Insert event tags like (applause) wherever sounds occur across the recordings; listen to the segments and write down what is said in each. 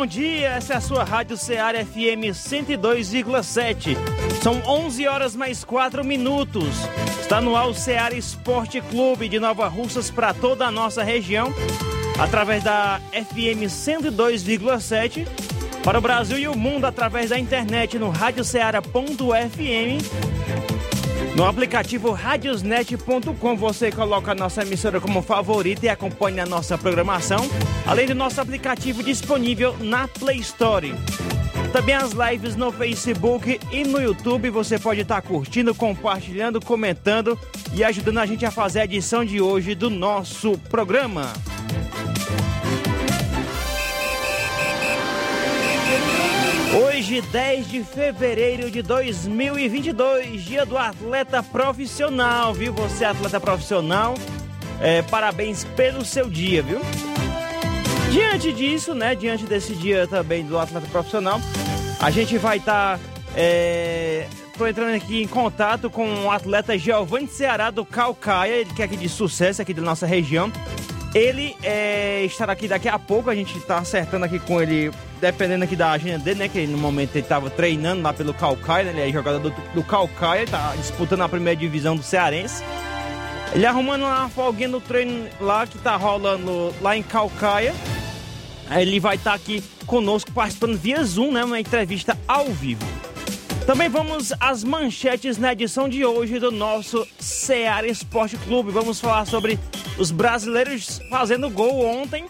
Bom dia, essa é a sua Rádio Ceará FM 102,7. São 11 horas mais 4 minutos. Está no ar o Ceará Esporte Clube de Nova Russas para toda a nossa região, através da FM 102,7. Para o Brasil e o mundo, através da internet no radioceara.fm no aplicativo radiosnet.com você coloca a nossa emissora como favorita e acompanha a nossa programação, além do nosso aplicativo disponível na Play Store. Também as lives no Facebook e no YouTube você pode estar curtindo, compartilhando, comentando e ajudando a gente a fazer a edição de hoje do nosso programa. Hoje, 10 de fevereiro de 2022, dia do atleta profissional, viu? Você, atleta profissional, é, parabéns pelo seu dia, viu? Diante disso, né? Diante desse dia também do atleta profissional, a gente vai estar. Tá, é, tô entrando aqui em contato com o atleta Giovanni Ceará do Calcaia, ele que é aqui de sucesso, aqui da nossa região. Ele é, estará aqui daqui a pouco, a gente está acertando aqui com ele, dependendo aqui da agenda dele, né? Que no momento ele estava treinando lá pelo Calcaia, né, ele é jogador do, do Calcaia, está disputando a primeira divisão do Cearense. Ele arrumando uma folguinha no treino lá que está rolando lá em Calcaia. Ele vai estar tá aqui conosco participando via Zoom, né? Uma entrevista ao vivo. Também vamos às manchetes na edição de hoje do nosso Ceará Esporte Clube. Vamos falar sobre os brasileiros fazendo gol ontem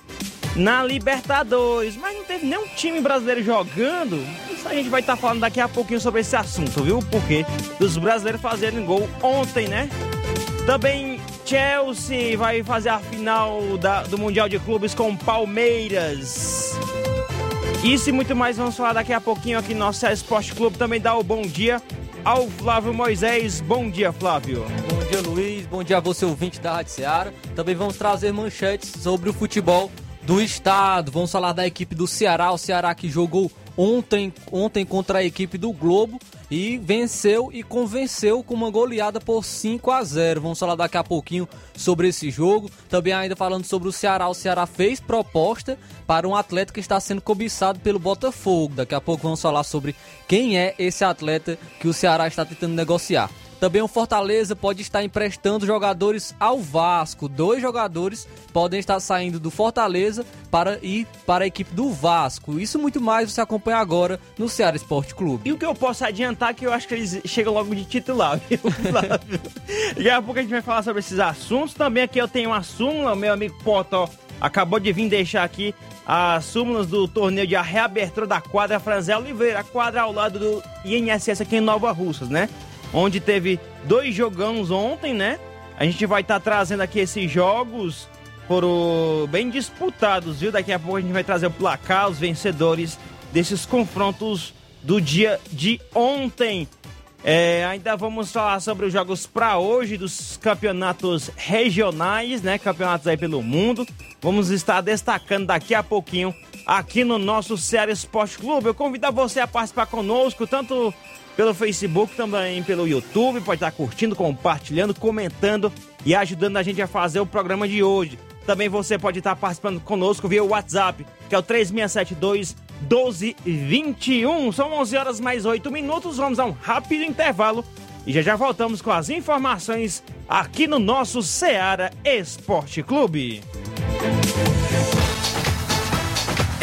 na Libertadores. Mas não teve nenhum time brasileiro jogando. Isso a gente vai estar tá falando daqui a pouquinho sobre esse assunto, viu? Porque dos brasileiros fazendo gol ontem, né? Também Chelsea vai fazer a final da, do Mundial de Clubes com Palmeiras. Isso e muito mais vamos falar daqui a pouquinho aqui no nosso Esporte Clube. Também dá o bom dia ao Flávio Moisés. Bom dia, Flávio. Bom dia, Luiz. Bom dia a você, ouvinte da Rádio Ceará. Também vamos trazer manchetes sobre o futebol do estado. Vamos falar da equipe do Ceará. O Ceará que jogou ontem, ontem contra a equipe do Globo e venceu e convenceu com uma goleada por 5 a 0. Vamos falar daqui a pouquinho sobre esse jogo. Também ainda falando sobre o Ceará. O Ceará fez proposta para um atleta que está sendo cobiçado pelo Botafogo. Daqui a pouco vamos falar sobre quem é esse atleta que o Ceará está tentando negociar. Também o Fortaleza pode estar emprestando jogadores ao Vasco. Dois jogadores podem estar saindo do Fortaleza para ir para a equipe do Vasco. Isso muito mais você acompanha agora no Ceará Esporte Clube. E o que eu posso adiantar é que eu acho que eles chegam logo de titular, viu, (laughs) Daqui a pouco a gente vai falar sobre esses assuntos. Também aqui eu tenho uma súmula, meu amigo Potó acabou de vir deixar aqui as súmulas do torneio de reabertura da quadra Franzé Oliveira, a quadra ao lado do INSS aqui em Nova Russas, né? Onde teve dois jogões ontem, né? A gente vai estar tá trazendo aqui esses jogos foram bem disputados, viu? Daqui a pouco a gente vai trazer o placar, os vencedores desses confrontos do dia de ontem. É, ainda vamos falar sobre os jogos para hoje dos campeonatos regionais, né? Campeonatos aí pelo mundo. Vamos estar destacando daqui a pouquinho aqui no nosso Ceará Esporte Clube. Eu convido você a participar conosco, tanto pelo Facebook, também pelo YouTube. Pode estar curtindo, compartilhando, comentando e ajudando a gente a fazer o programa de hoje. Também você pode estar participando conosco via WhatsApp, que é o 3672 1221. São 11 horas mais 8 minutos. Vamos a um rápido intervalo e já já voltamos com as informações aqui no nosso Ceará Esporte Clube.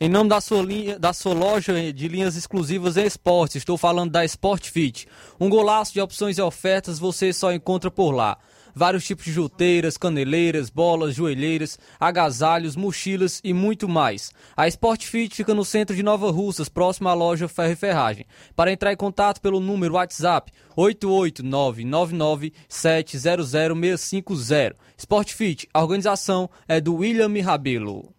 Em nome da sua, linha, da sua loja de linhas exclusivas em esportes, estou falando da Sport Fit. Um golaço de opções e ofertas você só encontra por lá. Vários tipos de juteiras, caneleiras, bolas, joelheiras, agasalhos, mochilas e muito mais. A Sport Fit fica no centro de Nova Russas, próximo à loja Ferro e Ferragem. Para entrar em contato pelo número WhatsApp 88999700650. Sport Fit, a organização é do William Rabelo.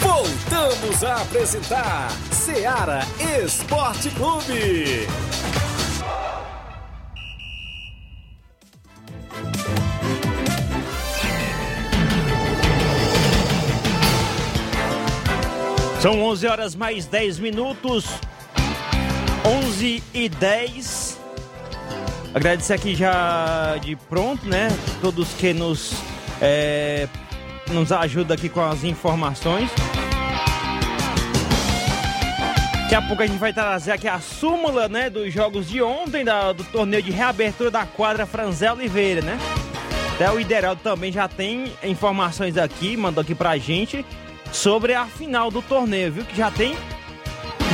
Voltamos a apresentar Seara Esporte Clube. São 11 horas mais 10 minutos. 11 e 10. Agradecer aqui já de pronto, né? Todos que nos, é, nos ajudam aqui com as informações. Daqui a pouco a gente vai trazer aqui a súmula, né, dos jogos de ontem, da, do torneio de reabertura da quadra Franzé Oliveira, né? Até o Ideraldo também já tem informações aqui, mandou aqui pra gente sobre a final do torneio, viu? Que já tem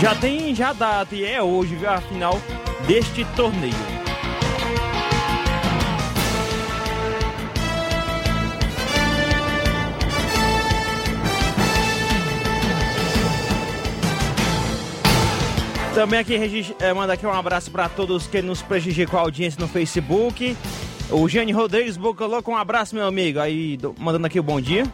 já tem já data e é hoje, viu? A final deste torneio. Também aqui é, manda aqui um abraço para todos que nos com a audiência no Facebook. O Jane Rodrigues colocou um abraço, meu amigo. Aí, do, mandando aqui o bom dia.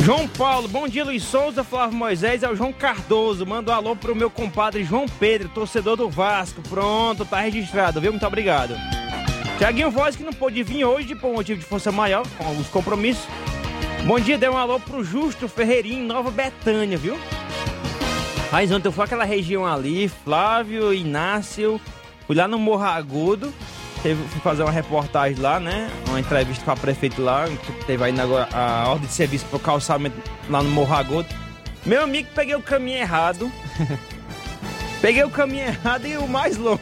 João Paulo, bom dia Luiz Souza, Flávio Moisés, é o João Cardoso. Manda um alô pro meu compadre João Pedro, torcedor do Vasco. Pronto, tá registrado, viu? Muito obrigado. Tiaguinho Voz que não pôde vir hoje por motivo de força maior, com os compromissos. Bom dia, dê um alô pro Justo Ferreirinho, Nova Betânia, viu? Mas ontem eu fui aquela região ali, Flávio, Inácio, fui lá no Morro Agudo, teve, fui fazer uma reportagem lá, né? Uma entrevista com a prefeita lá, que teve ainda agora a ordem de serviço pro calçamento lá no Morro Agudo. Meu amigo, peguei o caminho errado. (laughs) peguei o caminho errado e o mais longo.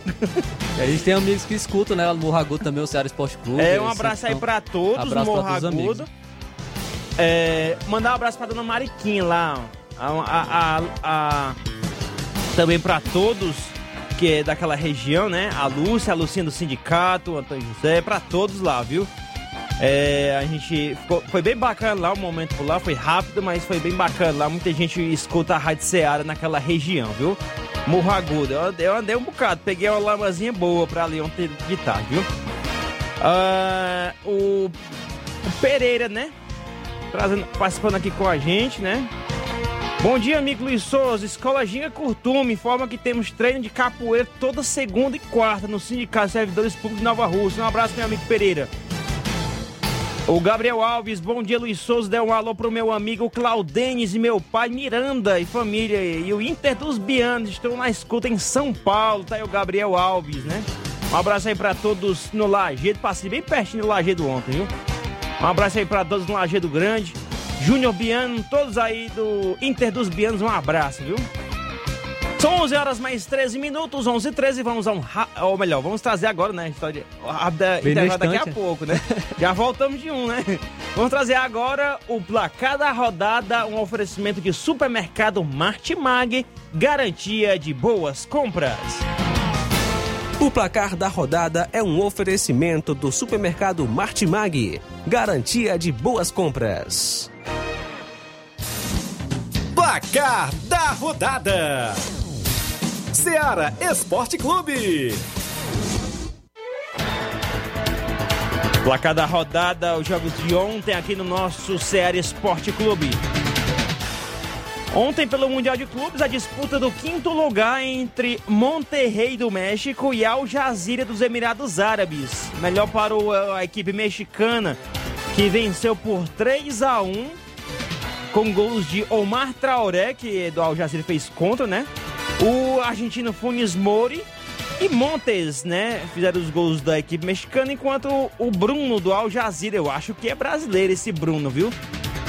E a gente tem amigos que escutam, né? Lá no Morro Agudo também, o Ceará Esporte Clube. É, um abraço aí pra todos, abraço Morro pra todos os Agudo. É, mandar um abraço pra dona Mariquinha lá, ó. A, a, a, também pra todos que é daquela região, né? A Lúcia, a Lucinha do sindicato, o Antônio José, pra todos lá, viu? É, a gente ficou, foi bem bacana lá o momento por lá, foi rápido, mas foi bem bacana lá. Muita gente escuta a Rádio Ceará naquela região, viu? Morro Agudo. Eu, andei- eu andei um bocado, peguei uma lamazinha boa pra ali ontem de tarde, viu? Ah, o, o Pereira, né? Trazendo, participando aqui com a gente, né? Bom dia, amigo Luiz Souza. Escola Ginga Curtume informa que temos treino de capoeira toda segunda e quarta no Sindicato de Servidores Públicos de Nova Rússia. Um abraço, meu amigo Pereira. O Gabriel Alves, bom dia, Luiz Souza. Dê um alô pro meu amigo Claudenes e meu pai Miranda e família. E o Inter dos Bianos estão na escuta em São Paulo. Tá aí o Gabriel Alves, né? Um abraço aí pra todos no Lajedo. Passei bem pertinho do Lajedo ontem, viu? Um abraço aí pra todos no Lajeado Grande. Júnior Biano, todos aí do Inter dos Bianos, um abraço, viu? São 11 horas mais 13 minutos, 11 e 13, vamos a um, ou melhor, vamos trazer agora, né, história rápida, intervalo daqui a pouco, né? (laughs) Já voltamos de um, né? Vamos trazer agora o placar da rodada, um oferecimento de supermercado Martimag, garantia de boas compras. O placar da rodada é um oferecimento do supermercado Martimag, garantia de boas compras. Placar da rodada. Seara Esporte Clube. Placar da rodada, os jogos de ontem aqui no nosso Ceará Esporte Clube. Ontem, pelo Mundial de Clubes, a disputa do quinto lugar entre Monterrey do México e Al Jazeera dos Emirados Árabes. Melhor para a equipe mexicana, que venceu por 3 a 1 com gols de Omar Traoré, que do Al Jazeera fez contra, né? O argentino Funes Mori e Montes, né? Fizeram os gols da equipe mexicana, enquanto o Bruno do Al Jazeera, eu acho que é brasileiro esse Bruno, viu?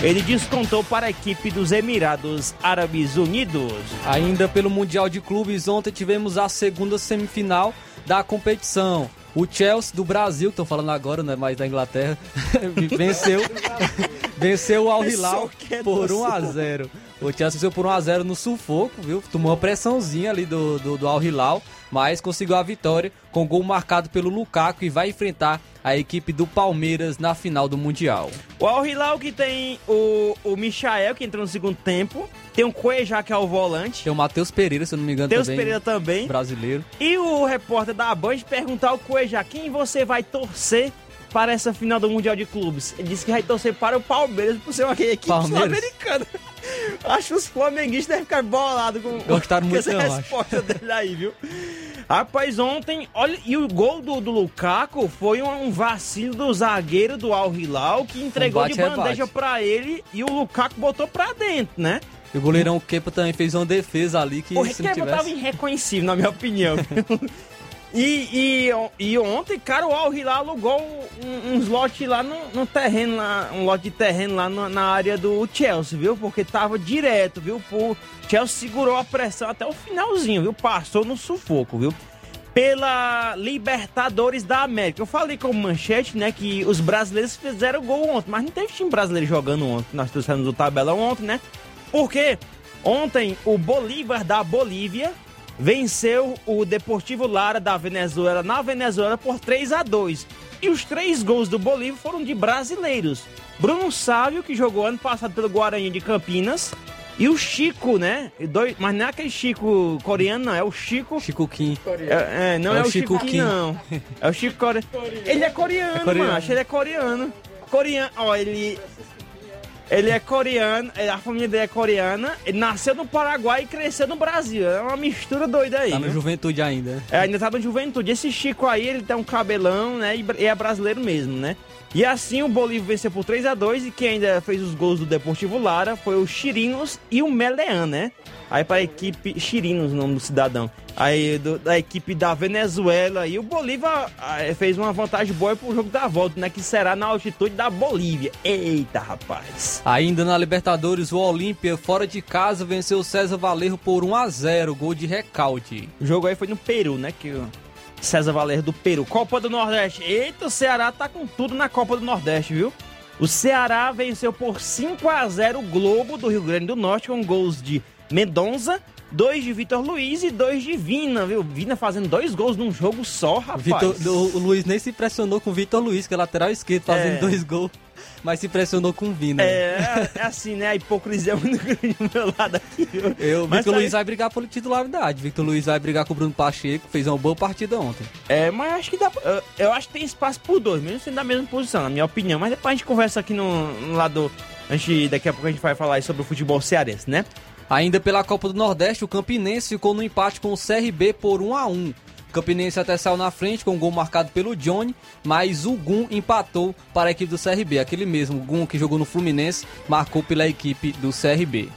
Ele descontou para a equipe dos Emirados Árabes Unidos. Ainda pelo Mundial de Clubes, ontem tivemos a segunda semifinal da competição. O Chelsea do Brasil, estão falando agora, não é mais da Inglaterra, (laughs) venceu, (laughs) venceu o Al Hilal por 1 a 0. O Chelsea venceu por 1 a 0 no sufoco, viu? Tomou uma pressãozinha ali do, do, do Al Hilal, mas conseguiu a vitória com gol marcado pelo Lukaku e vai enfrentar a equipe do Palmeiras na final do Mundial. O Al Hilal que tem o, o Michael, que entrou no segundo tempo, tem o Cuejá, que é o volante. Tem o Matheus Pereira, se eu não me engano Matheus também. Pereira também. Brasileiro. E o repórter da Band perguntar ao Cuejá quem você vai torcer para essa final do Mundial de Clubes. Ele disse que vai torcer para o Palmeiras por ser uma equipe sul-americana. Acho que os flamenguistas devem ficar bolados com, Gostaram muito, essa não, resposta dele aí, viu? Rapaz, ontem, olha, e o gol do, do Lukaku foi um, um vacilo do zagueiro do Al Hilal que entregou Um de bandeja pra ele e o Lukaku botou pra dentro, né? E o goleirão Kepa também fez uma defesa ali que O se não tivesse... tava irreconhecível, na minha opinião. (laughs) e, e, e ontem, cara, o Al Hilal alugou um, uns lá no, no terreno, lá, um lote de terreno lá no- na área do Chelsea, viu? Porque tava direto, viu? O Chelsea segurou a pressão até o finalzinho, viu? Passou no sufoco, viu? Pela Libertadores da América. Eu falei com o Manchete, né, que os brasileiros fizeram gol ontem, mas não teve time brasileiro jogando ontem. Nós trouxemos o tabelão ontem, né? Porque ontem o Bolívar da Bolívia venceu o Deportivo Lara da Venezuela na Venezuela por 3 a 2 E os três gols do Bolívar foram de brasileiros. Bruno Sávio, que jogou ano passado pelo Guarani de Campinas, e o Chico, né? Dois- mas não é aquele Chico coreano, não, é o Chico. Chico Kim. É, é, não é, É o Chico, Chico Kim, não. É o Chico coreano. Ele é coreano, É coreano. mano. Ele é coreano. Coreano, ó, ele. Ele é coreano, é, a família dele é coreana, ele nasceu no Paraguai e cresceu no Brasil. É uma mistura doida aí. Tá no viu? Juventude ainda. É, ainda tá no juventude. Esse Chico aí, ele tem um cabelão, né? E é brasileiro mesmo, né? E assim o Bolívar venceu por 3 a 2 e quem ainda fez os gols do Deportivo Lara foi o Chirinos e o Melean, né? Aí para a equipe Chirinos, o nome do cidadão. Aí do- da equipe da Venezuela e o Bolívar ah, fez uma vantagem boa pro jogo da volta, né? Que será na altitude da Bolívia. Eita, rapaz. Ainda na Libertadores, o Olímpia, fora de casa, venceu o César Valerro por 1 a 0 gol de recalde. O jogo aí foi no Peru, né? Que César Valer do Peru. Copa do Nordeste. Eita, o Ceará tá com tudo na Copa do Nordeste, viu? O Ceará venceu por 5 a 0 o Globo do Rio Grande do Norte com gols de Mendonça, dois de Vitor Luiz e dois de Vina, viu? Vina fazendo dois gols num jogo só, rapaz. Vitor, o, o Luiz nem se impressionou com o Vitor Luiz, que é lateral esquerdo, fazendo É. dois gols, mas se impressionou com o Vina. É, é assim, né? A hipocrisia é muito (laughs) grande do meu lado aqui? Eu, Mas Vitor tá Luiz vai brigar por titularidade. Victor Luiz vai brigar com o Bruno Pacheco, fez uma boa partida ontem. É, mas acho que dá. Eu, eu acho que tem espaço por dois, mesmo sendo da mesma posição, na minha opinião. Mas depois a gente conversa aqui no, no lado. A gente, daqui a pouco a gente vai falar aí sobre o futebol cearense, né? Ainda pela Copa do Nordeste, o Campinense ficou no empate com o CRB por 1 a 1 O Campinense até saiu na frente com um gol marcado pelo Johnny, mas o Gum empatou para a equipe do CRB. Aquele mesmo Gum que jogou no Fluminense marcou pela equipe do CRB.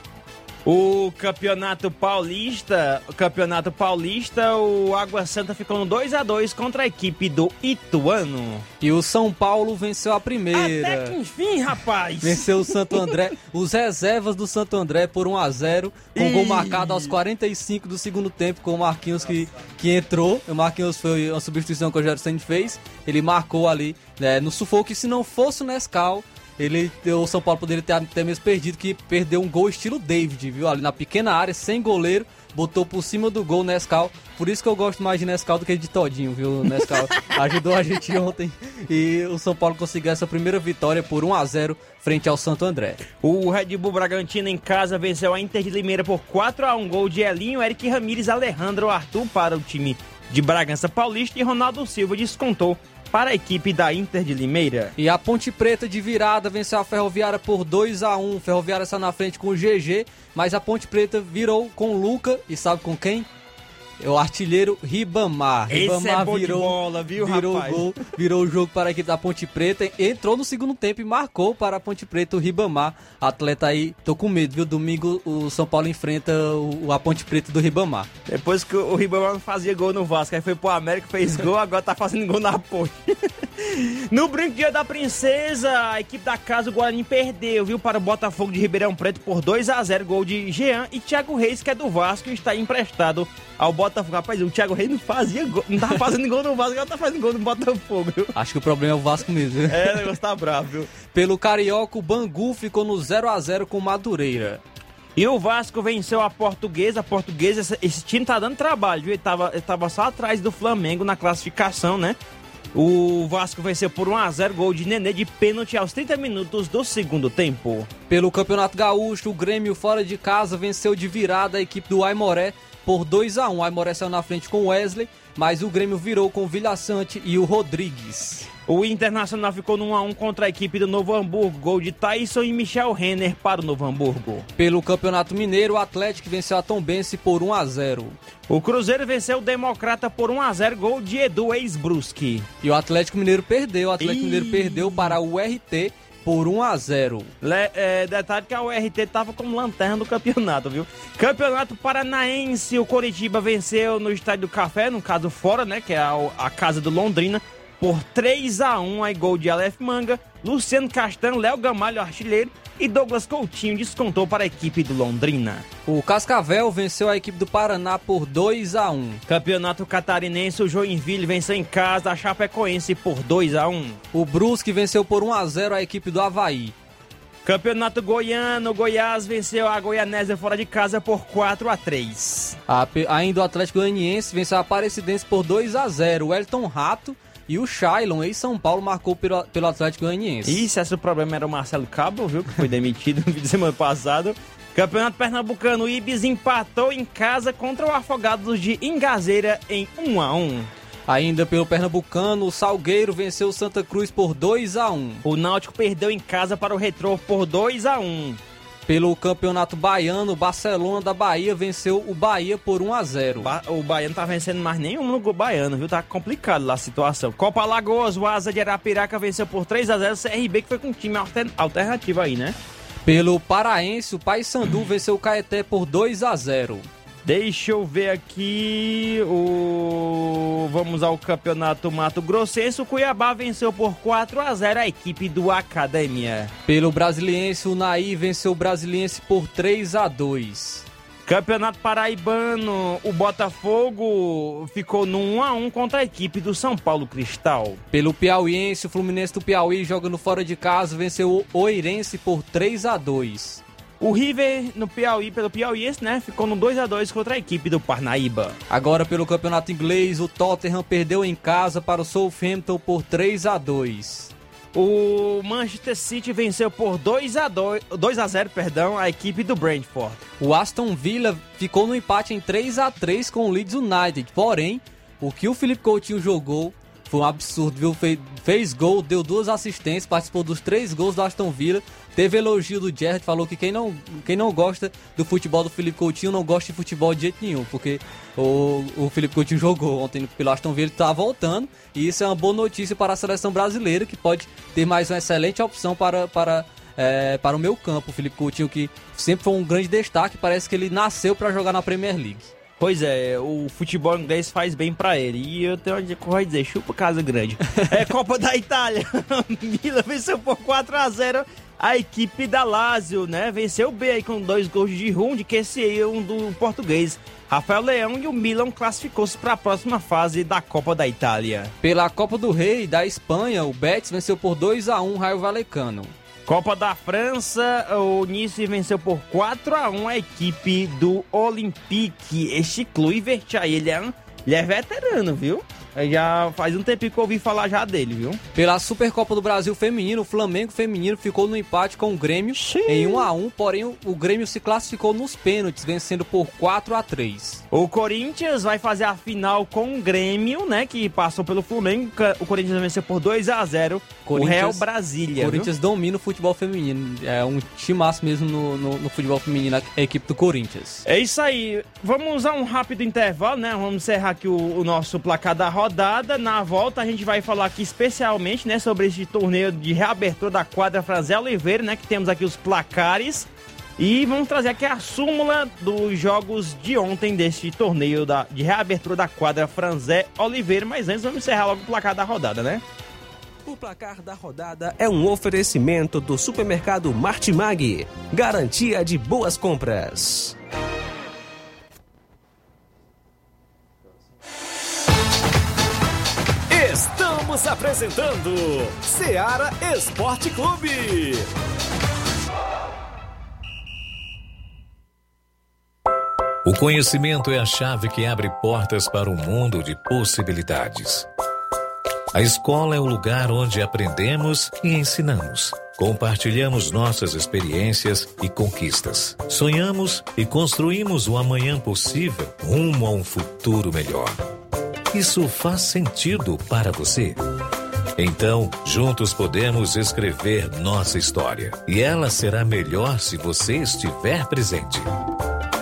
O Campeonato Paulista, o Campeonato Paulista, o Água Santa ficou no 2 a 2 contra a equipe do Ituano. E o São Paulo venceu a primeira. Até que enfim, rapaz. Venceu o Santo André, os reservas do Santo André por 1 a 0 com gol marcado aos 45 do segundo tempo com o Marquinhos que, que entrou. O Marquinhos foi uma substituição que o Rogério fez. Ele marcou ali né, no sufoco e se não fosse o Nescau, ele, o São Paulo poderia ter até mesmo perdido, que perdeu um gol estilo David, viu? Ali na pequena área, sem goleiro, botou por cima do gol Nescau. Por isso que eu gosto mais de Nescau do que de Todinho, viu? Nescau (laughs) ajudou a gente ontem e o São Paulo conseguiu essa primeira vitória por 1 a 0 frente ao Santo André. O Red Bull Bragantino em casa venceu a Inter de Limeira por 4 a 1 gol de Elinho, Eric Ramírez, Alejandro Arthur para o time de Bragança Paulista e Ronaldo Silva descontou para a equipe da Inter de Limeira. E a Ponte Preta de virada venceu a Ferroviária por 2 a 1 Ferroviária está na frente com o GG, mas a Ponte Preta virou com o Luca e sabe com quem? É o artilheiro Ribamar. Esse Ribamar é virou, bola, viu, virou rapaz? gol, virou o jogo para a equipe da Ponte Preta. Entrou no segundo tempo e marcou para a Ponte Preta o Ribamar. Atleta aí, tô com medo, viu? Domingo o São Paulo enfrenta o, a Ponte Preta do Ribamar. Depois que o Ribamar não fazia gol no Vasco, aí foi pro América, fez gol, agora tá fazendo gol na Ponte. (laughs) no Dia da Princesa, a equipe da casa, o Guarani, perdeu, viu, para o Botafogo de Ribeirão Preto por 2 a 0 gol de Jean e Thiago Reis, que é do Vasco, está emprestado ao Botafogo. Rapaz, o Thiago Reis não fazia gol, não tava fazendo gol no Vasco, agora tá fazendo gol no Botafogo, viu? Acho que o problema é o Vasco mesmo. viu? É, o negócio tá bravo, viu? Pelo Carioca, o Bangu ficou no 0 a 0 com o Madureira. E o Vasco venceu a Portuguesa. A Portuguesa, esse, esse time tá dando trabalho, viu? Ele tava, ele tava só atrás do Flamengo na classificação, né? O Vasco venceu por 1x0, gol de Nenê de pênalti aos 30 minutos do segundo tempo. Pelo Campeonato Gaúcho, o Grêmio fora de casa venceu de virada a equipe do Aimoré por 2 a 1 O Aimoré saiu na frente com o Wesley, mas o Grêmio virou com o Vilha Sante e o Rodrigues. O Internacional ficou no 1x1 contra a equipe do Novo Hamburgo, gol de Tyson e Michel Renner para o Novo Hamburgo. Pelo Campeonato Mineiro, o Atlético venceu a Tombense por 1 a 0 O Cruzeiro venceu o Democrata por 1x0, gol de Edu Ex-Brusque. E o Atlético Mineiro perdeu. O Atlético Ih. Mineiro perdeu para o RT por 1 a 0 Le- é, detalhe que a URT tava como lanterna do campeonato, viu? Campeonato Paranaense, o Coritiba venceu no Estádio do Café, no caso fora, né? Que é a, a casa do Londrina, por 3 a 1 aí gol de Aleph Manga, Luciano Castanho, Léo Gamalho, artilheiro, e Douglas Coutinho descontou para a equipe do Londrina. O Cascavel venceu a equipe do Paraná por 2 a 1 Campeonato Catarinense, o Joinville venceu em casa a Chapecoense por 2 a 1 O Brusque venceu por 1 a 0 a equipe do Havaí. Campeonato Goiano, Goiás venceu a Goianésia fora de casa por 4 a 3 A- ainda o Atlético Goianiense venceu a Aparecidense por 2 a 0 O Elton Rato e o Shailon, ex-São Paulo, marcou pelo, pelo Atlético Goianiense. E se esse o problema era o Marcelo Cabo, viu? Que foi demitido no fim de semana passado. Campeonato Pernambucano, o Ibis empatou em casa contra o Afogados de Ingazeira em 1 a 1 Ainda pelo Pernambucano, o Salgueiro venceu o Santa Cruz por 2 a 1 O Náutico perdeu em casa para o Retrô por 2 a 1 Pelo Campeonato Baiano, o Barcelona da Bahia venceu o Bahia por 1 a 0 Ba- O Baiano tá vencendo mais nenhum no Baiano, viu? Tá complicado lá a situação. Copa Alagoas, o Asa de Arapiraca venceu por 3 a 0 o CRB, que foi com um time alter- alternativo aí, né? Pelo Paraense, o Paysandu venceu o Caeté por 2 a 0 Deixa eu ver aqui o. Vamos ao campeonato Mato Grossense. O Cuiabá venceu por 4 a 0 a equipe do Academia. Pelo Brasiliense, o Naí venceu o Brasiliense por 3 a 2 Campeonato Paraibano, o Botafogo ficou no 1 a 1 contra a equipe do São Paulo Cristal. Pelo Piauiense, o Fluminense do Piauí jogando fora de casa venceu o Oirense por 3 a 2 O River no Piauí, pelo Piauiense, né, ficou no 2 a 2 contra a equipe do Parnaíba. Agora pelo Campeonato Inglês, o Tottenham perdeu em casa para o Southampton por 3 a 2 O Manchester City venceu por 2 a 2, 2 a 0, perdão, a equipe do Brentford. O Aston Villa ficou no empate em 3 a 3 com o Leeds United. Porém, o que o Felipe Coutinho jogou foi um absurdo, viu? Fez, gol, deu duas assistências, participou dos três gols do Aston Villa. Teve elogio do Gerrard, falou que quem não, quem não gosta do futebol do Felipe Coutinho não gosta de futebol de jeito nenhum, porque o, o Felipe Coutinho jogou ontem pelo Aston Villa, está voltando, e isso é uma boa notícia para a seleção brasileira, que pode ter mais uma excelente opção para, para é, para o meu campo. O Felipe Coutinho, que sempre foi um grande destaque, parece que ele nasceu para jogar na Premier League. Pois é, o futebol inglês faz bem para ele. E eu tenho onde correr dizer, chupa casa grande. (laughs) É Copa da Itália. (laughs) Milan venceu por 4 a 0 a equipe da Lazio, né? Venceu bem aí com dois gols de Rundi, que esse aí é um do português. Rafael Leão e o Milan classificou-se para a próxima fase da Copa da Itália. Pela Copa do Rei da Espanha, o Betis venceu por 2 a 1 o Raio Valecano. Copa da França, o Nice venceu por 4 a 1 a equipe do Olympique. Este Kluivert aí, ele é, ele é veterano, viu? Já faz um tempinho que eu ouvi falar já dele, viu? Pela Supercopa do Brasil Feminino, o Flamengo Feminino ficou no empate com o Grêmio Xiii. em 1 a 1 porém o Grêmio se classificou nos pênaltis, vencendo por 4 a 3 O Corinthians vai fazer a final com o Grêmio, né? Que passou pelo Flamengo. O Corinthians venceu por 2 a 0 o Real Brasília. O Corinthians viu? domina o futebol feminino. É um timaço mesmo no, no, no, futebol feminino, a equipe do Corinthians. É isso aí. Vamos a um rápido intervalo, né? Vamos encerrar aqui o, o nosso placar da roda rodada. Na volta a gente vai falar aqui especialmente, né, sobre esse torneio de reabertura da quadra Franzé Oliveira, né, que temos aqui os placares. E vamos trazer aqui a súmula dos jogos de ontem deste torneio da, de reabertura da quadra Franzé Oliveira. Mas antes vamos encerrar logo o placar da rodada, né? O placar da rodada é um oferecimento do supermercado Martimag. Garantia de boas compras. Estamos apresentando Seara Esporte Clube. O conhecimento é a chave que abre portas para um mundo de possibilidades. A escola é o lugar onde aprendemos e ensinamos. Compartilhamos nossas experiências e conquistas. Sonhamos e construímos o amanhã possível rumo a um futuro melhor. Isso faz sentido para você? Então, juntos podemos escrever nossa história. E ela será melhor se você estiver presente.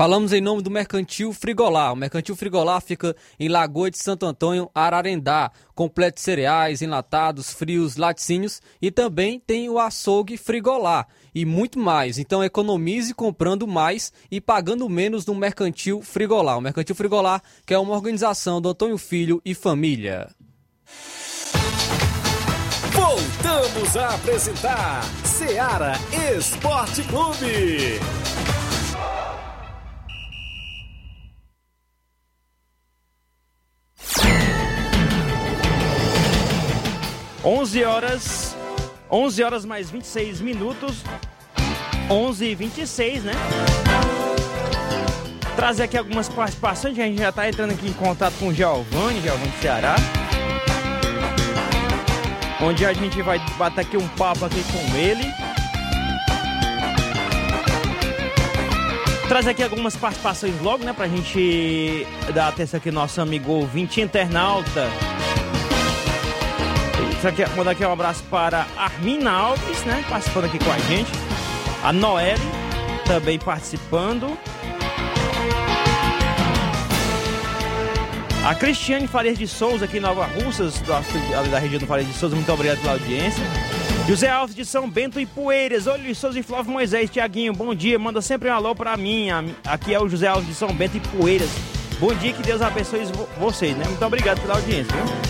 Falamos em nome do Mercantil Frigolar. O Mercantil Frigolar fica em Lagoa de Santo Antônio, Ararendá. Completo de cereais, enlatados, frios, laticínios e também tem o açougue Frigolar e muito mais. Então economize comprando mais e pagando menos no Mercantil Frigolar. O Mercantil Frigolar, que é uma organização do Antônio Filho e Família. Voltamos a apresentar Seara Esporte Clube. 11 horas, 11 horas mais 26 minutos, 11 e 26, né? Trazer aqui algumas participações, a gente já está entrando aqui em contato com o Giovanni, Giovanni Ceará. Onde a gente vai bater aqui um papo aqui com ele. Trazer aqui algumas participações logo, né? Pra gente dar atenção aqui nosso amigo ouvinte internauta. Mandar aqui um abraço para Armina Alves, né? Participando aqui com a gente. A Noelle também participando. A Cristiane Farias de Souza, aqui em Nova Russas, da região do Farias de Souza, muito obrigado pela audiência. José Alves de São Bento e Poeiras. Oi, Luiz Souza e Flávio Moisés. Tiaguinho, bom dia. Manda sempre um alô pra mim. Aqui é o José Alves de São Bento e Poeiras. Bom dia, que Deus abençoe vocês, né? Muito obrigado pela audiência, viu?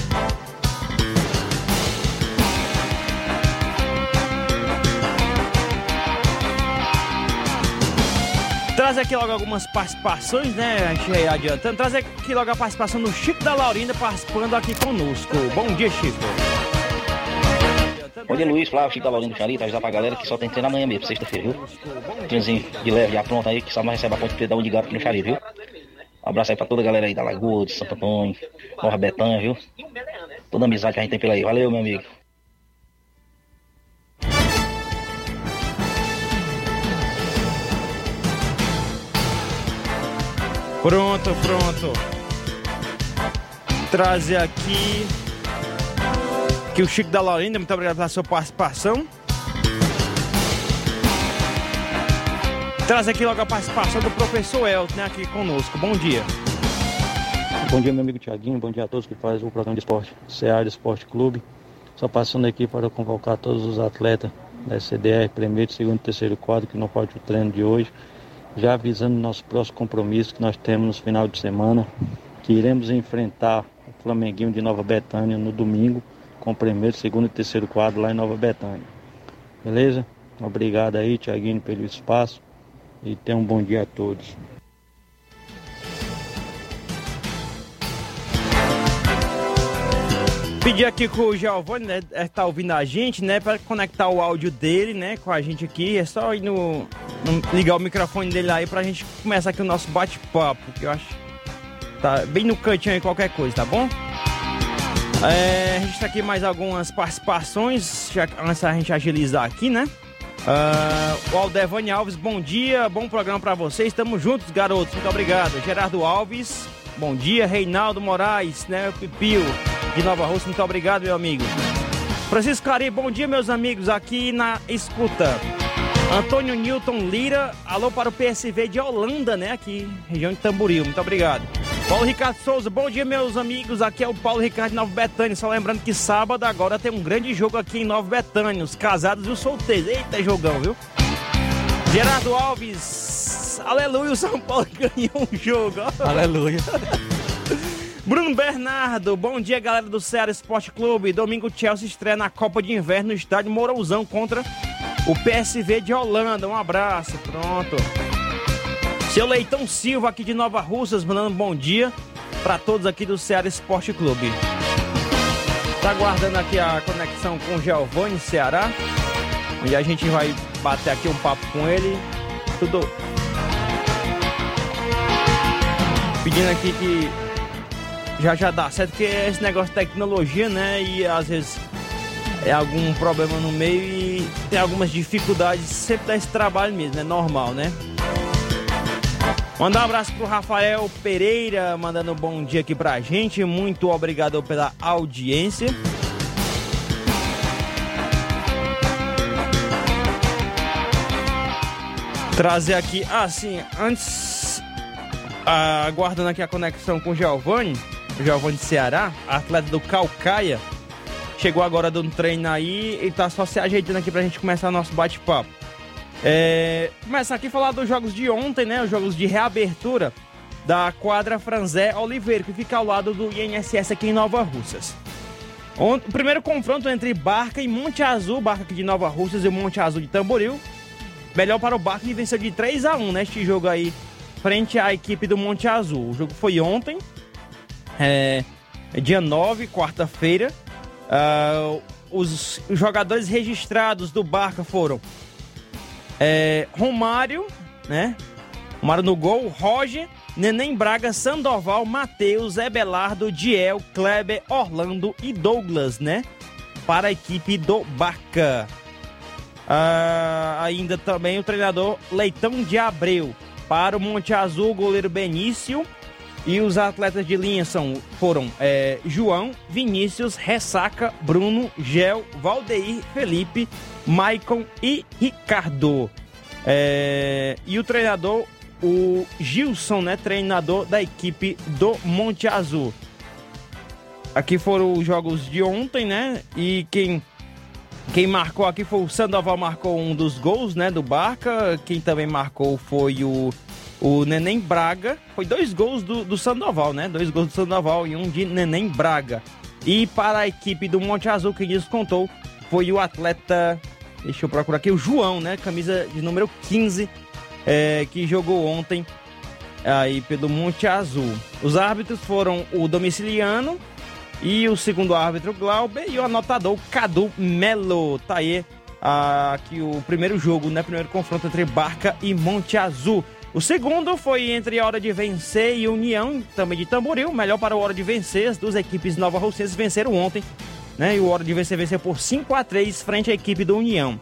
Traz aqui logo algumas participações, né? A gente adiantando. Traz aqui logo a participação do Chico da Laurinda participando aqui conosco. Bom dia, Chico. Bom dia, Luiz, Flávio, Chico da Laurinda. Tá avisar pra galera que só tem treino amanhã mesmo, sexta-feira, viu? Treinzinho de leve já pronto aí, que só mais recebe a ponte de um de gato aqui no Xari, viu? Abraço aí pra toda a galera aí da Lagoa, de Santo Antônio, Nova Betânia, viu? Toda a amizade que a gente tem pela aí. Valeu, meu amigo. Pronto, pronto. Trazer aqui que o Chico da Laurinda, muito obrigado pela sua participação. Traz aqui logo a participação do professor Elton, né, aqui conosco. Bom dia. Bom dia, meu amigo Tiaguinho. Bom dia a todos que fazem o programa de esporte Seara Esporte Clube. Só passando aqui para convocar todos os atletas da CDR, primeiro, segundo e terceiro quadro, que não pode o treino de hoje. Já avisando nosso próximo compromisso que nós temos no final de semana, que iremos enfrentar o Flamenguinho de Nova Betânia no domingo, com o primeiro, segundo e terceiro quadro lá em Nova Betânia. Beleza? Obrigado aí, Tiaguinho, pelo espaço e tenha um bom dia a todos. Pedir aqui com o Giovanni, né, é, tá ouvindo a gente, né, para conectar o áudio dele, né, com a gente aqui. É só ir no, no ligar o microfone dele aí pra gente começar aqui o nosso bate-papo, que eu acho tá bem no cantinho aí qualquer coisa, tá bom? É, a gente tá aqui mais algumas participações, já, antes a gente agilizar aqui, né? Uh, o Aldevani Alves, bom dia, bom programa para vocês, estamos juntos, garotos, muito obrigado. Gerardo Alves, bom dia. Reinaldo Moraes, né, Pipio de Nova Rússia, muito obrigado, meu amigo. Francisco Cari, bom dia, meus amigos, aqui na escuta. Antônio Newton Lira, alô para o PSV de Holanda, né, aqui, região de Tamboril, muito obrigado. Paulo Ricardo Souza, bom dia, meus amigos, aqui é o Paulo Ricardo de Nova Betânia, só lembrando que sábado agora tem um grande jogo aqui em Nova Betânia, os casados e os solteiros, eita jogão, viu? Gerardo Alves, aleluia, o São Paulo (laughs) ganhou um jogo. Aleluia. Bruno Bernardo, bom dia galera do Ceará Esporte Clube. Domingo Chelsea estreia na Copa de Inverno no estádio Mourãozão contra o PSV de Holanda. Um abraço, pronto. Seu Leitão Silva aqui de Nova Russas, mandando bom dia para todos aqui do Ceará Esporte Clube. Tá aguardando aqui a conexão com o Giovanni Ceará, onde a gente vai bater aqui um papo com ele. Tudo pedindo aqui que já já dá certo, porque esse negócio de tecnologia, né? E às vezes é algum problema no meio e tem algumas dificuldades, sempre dá esse trabalho mesmo, é normal, né? Mandar um abraço pro Rafael Pereira, mandando um bom dia aqui pra gente. Muito obrigado pela audiência. Trazer aqui, ah, sim, antes, ah, aguardando aqui a conexão com o Giovanni. Giovanni Ceará, atleta do Calcaia. Chegou agora dando treino aí e tá só se ajeitando aqui pra gente começar nosso bate-papo. É, começar aqui falar dos jogos de ontem, né? Os jogos de reabertura da quadra Franzé Oliveira, que fica ao lado do INSS aqui em Nova Russas. O primeiro confronto entre Barca e Monte Azul, Barca aqui de Nova Russas e o Monte Azul de Tamboril. Melhor para o Barca que venceu de 3 a 1 neste jogo aí, frente à equipe do Monte Azul. O jogo foi ontem, é, dia 9, quarta-feira. Uh, os jogadores registrados do Barca foram é, Romário, né? Romário no gol, Roger, Neném Braga, Sandoval, Matheus, Ebelardo, Diel, Kleber, Orlando e Douglas, né? Para a equipe do Barca. Uh, ainda também o treinador Leitão de Abreu. Para o Monte Azul, goleiro Benício. E os atletas de linha são, foram é, João, Vinícius, Ressaca, Bruno, Gel, Valdeir, Felipe, Maicon e Ricardo. É, e o treinador, o Gilson, né? Treinador da equipe do Monte Azul. Aqui foram os jogos de ontem, né? E quem, quem marcou aqui foi o Sandoval, marcou um dos gols, né? Do Barca. Quem também marcou foi o o Neném Braga. Foi dois gols do, do Sandoval, né? Dois gols do Sandoval e um de Neném Braga. E para a equipe do Monte Azul, quem descontou foi o atleta. Deixa eu procurar aqui, o João, né? Camisa de número 15, é, que jogou ontem aí pelo Monte Azul. Os árbitros foram o domiciliano e o segundo árbitro Glauber e o anotador Cadu Melo. Tá aí aqui o primeiro jogo, né? Primeiro confronto entre Barca e Monte Azul. O segundo foi entre a Hora de Vencer e União, também de Tamboril. Melhor para o Hora de Vencer. As duas equipes Nova Russenses venceram ontem. Né? E o Hora de Vencer venceu por 5 a 3 frente à equipe do União.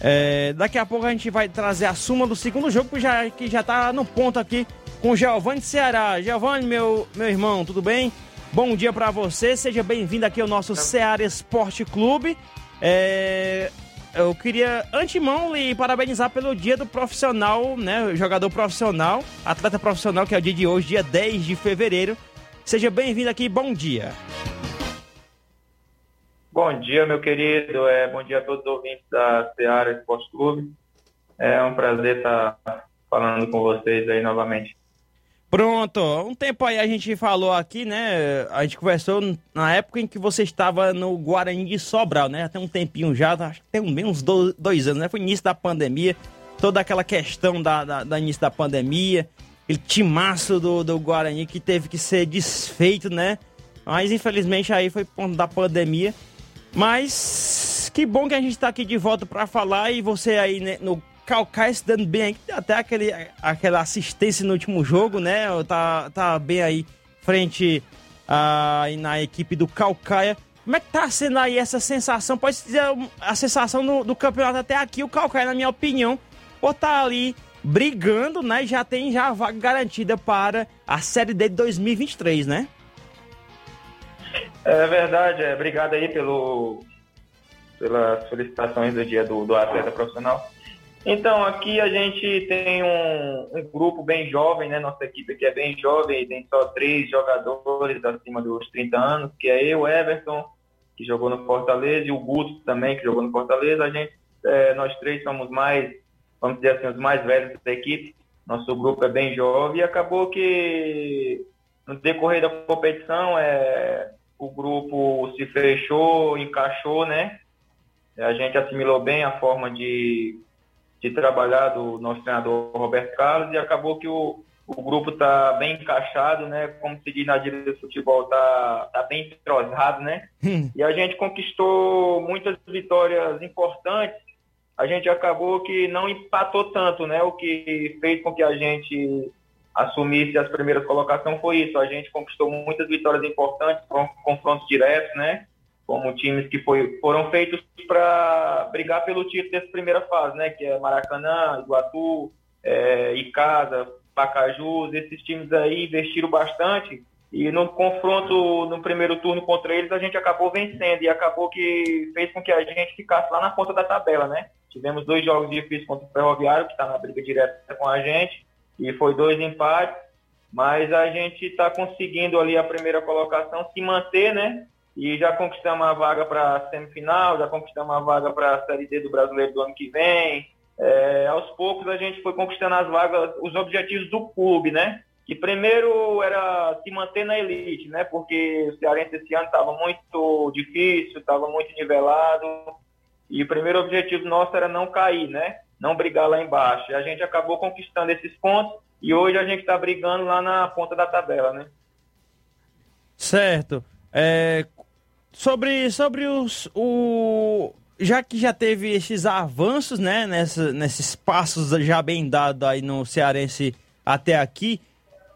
É, daqui a pouco a gente vai trazer a suma do segundo jogo, que já, que já tá no ponto aqui com o Giovanni Ceará. Giovanni, meu, meu irmão, tudo bem? Bom dia para você, seja bem-vindo aqui ao nosso Ceará Esporte Clube. É, eu queria, antemão, lhe parabenizar pelo dia do profissional, né? Jogador profissional, atleta profissional, que é o dia de hoje, dia 10 de fevereiro. Seja bem-vindo aqui, bom dia. Bom dia, meu querido. É, bom dia a todos os ouvintes da Ceará Esporte Clube. É um prazer estar falando com vocês aí novamente. Pronto, um tempo aí a gente falou aqui, né? A gente conversou na época em que você estava no Guarani de Sobral, né? Até um tempinho já, acho que tem uns dois anos, né? Foi início da pandemia, toda aquela questão da, da, da início da pandemia, aquele timaço do, do Guarani que teve que ser desfeito, né? Mas infelizmente aí foi ponto da pandemia. Mas que bom que a gente está aqui de volta para falar e você aí né, no Calcaia se dando bem até aquele, aquela assistência no último jogo, né? Tá, tá bem aí frente a, na equipe do Calcaia. Como é que tá sendo aí essa sensação? Pode dizer a sensação do, do campeonato até aqui, o Calcaia, na minha opinião, por tá ali brigando, né? Já tem já a vaga garantida para a Série D de 2023, né? É verdade, é. obrigado aí pelo, pelas solicitações do dia do, do atleta profissional. Então, aqui a gente tem um, um, grupo bem jovem, né? Nossa equipe aqui é bem jovem, tem só três jogadores acima dos 30 anos, que é eu, Everton, que jogou no Fortaleza, e o Guto também, que jogou no Fortaleza. A gente, é, nós três somos mais, vamos dizer assim, os mais velhos da equipe. Nosso grupo é bem jovem e acabou que no decorrer da competição é, o grupo se fechou, encaixou, né? A gente assimilou bem a forma de de trabalhar do nosso treinador Roberto Carlos e acabou que o, o grupo está bem encaixado, né? Como se diz na direita do futebol, está tá bem entrosado, né? Hum. E a gente conquistou muitas vitórias importantes. A gente acabou que não empatou tanto, né? O que fez com que a gente assumisse as primeiras colocações foi isso. A gente conquistou muitas vitórias importantes, confrontos diretos, né? Como times que foi, foram feitos para brigar pelo título dessa primeira fase, né? Que é Maracanã, Iguatu, é, Icasa, Pacajus, esses times aí investiram bastante e no confronto no primeiro turno contra eles a gente acabou vencendo e acabou que fez com que a gente ficasse lá na ponta da tabela, né? Tivemos dois jogos difíceis contra o Ferroviário, que está na briga direta com a gente, e foi dois empates, mas a gente está conseguindo ali a primeira colocação se manter, né? E já conquistamos a vaga para a semifinal, já conquistamos a vaga para a Série D do Brasileiro do ano que vem. É, aos poucos a gente foi conquistando as vagas, os objetivos do clube, né? Que primeiro era se manter na elite, né? Porque o Cearense esse ano estava muito difícil, estava muito nivelado. E o primeiro objetivo nosso era não cair, né? Não brigar lá embaixo. E a gente acabou conquistando esses pontos e hoje a gente está brigando lá na ponta da tabela, né? Certo. É, sobre sobre os, o já que já teve esses avanços, né, nessa, nesses passos já bem dados aí no Cearense até aqui,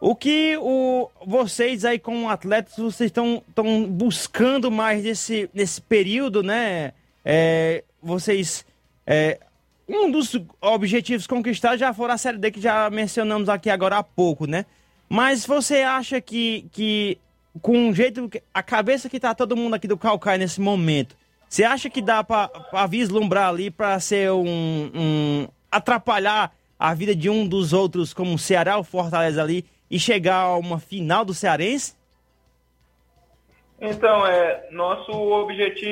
o que o, vocês aí como atletas, vocês estão buscando mais nesse, nesse período, né? É, vocês, é, um dos objetivos conquistados já foram a Série D, que já mencionamos aqui agora há pouco, né? Mas você acha que, que com o jeito, a cabeça que tá todo mundo aqui do Calcaia nesse momento, você acha que dá para vislumbrar ali para ser um, um, atrapalhar a vida de um dos outros, como o Ceará, o Fortaleza ali, e chegar a uma final do Cearense? Então, é nosso objetivo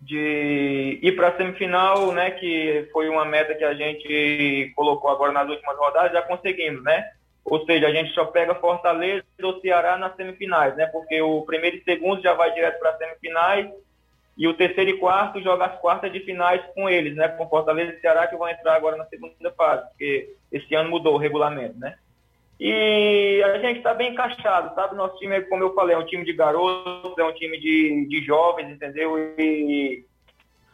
de ir para a semifinal, né, que foi uma meta que a gente colocou agora nas últimas rodadas, já conseguimos, né? Ou seja, a gente só pega Fortaleza ou Ceará nas semifinais, né? Porque o primeiro e segundo já vai direto para as semifinais e o terceiro e quarto joga as quartas de finais com eles, né? Com Fortaleza e Ceará que vão entrar agora na segunda fase, porque esse ano mudou o regulamento, né? E a gente está bem encaixado, sabe? Nosso time, como eu falei, é um time de garotos, é um time de, de jovens, entendeu? E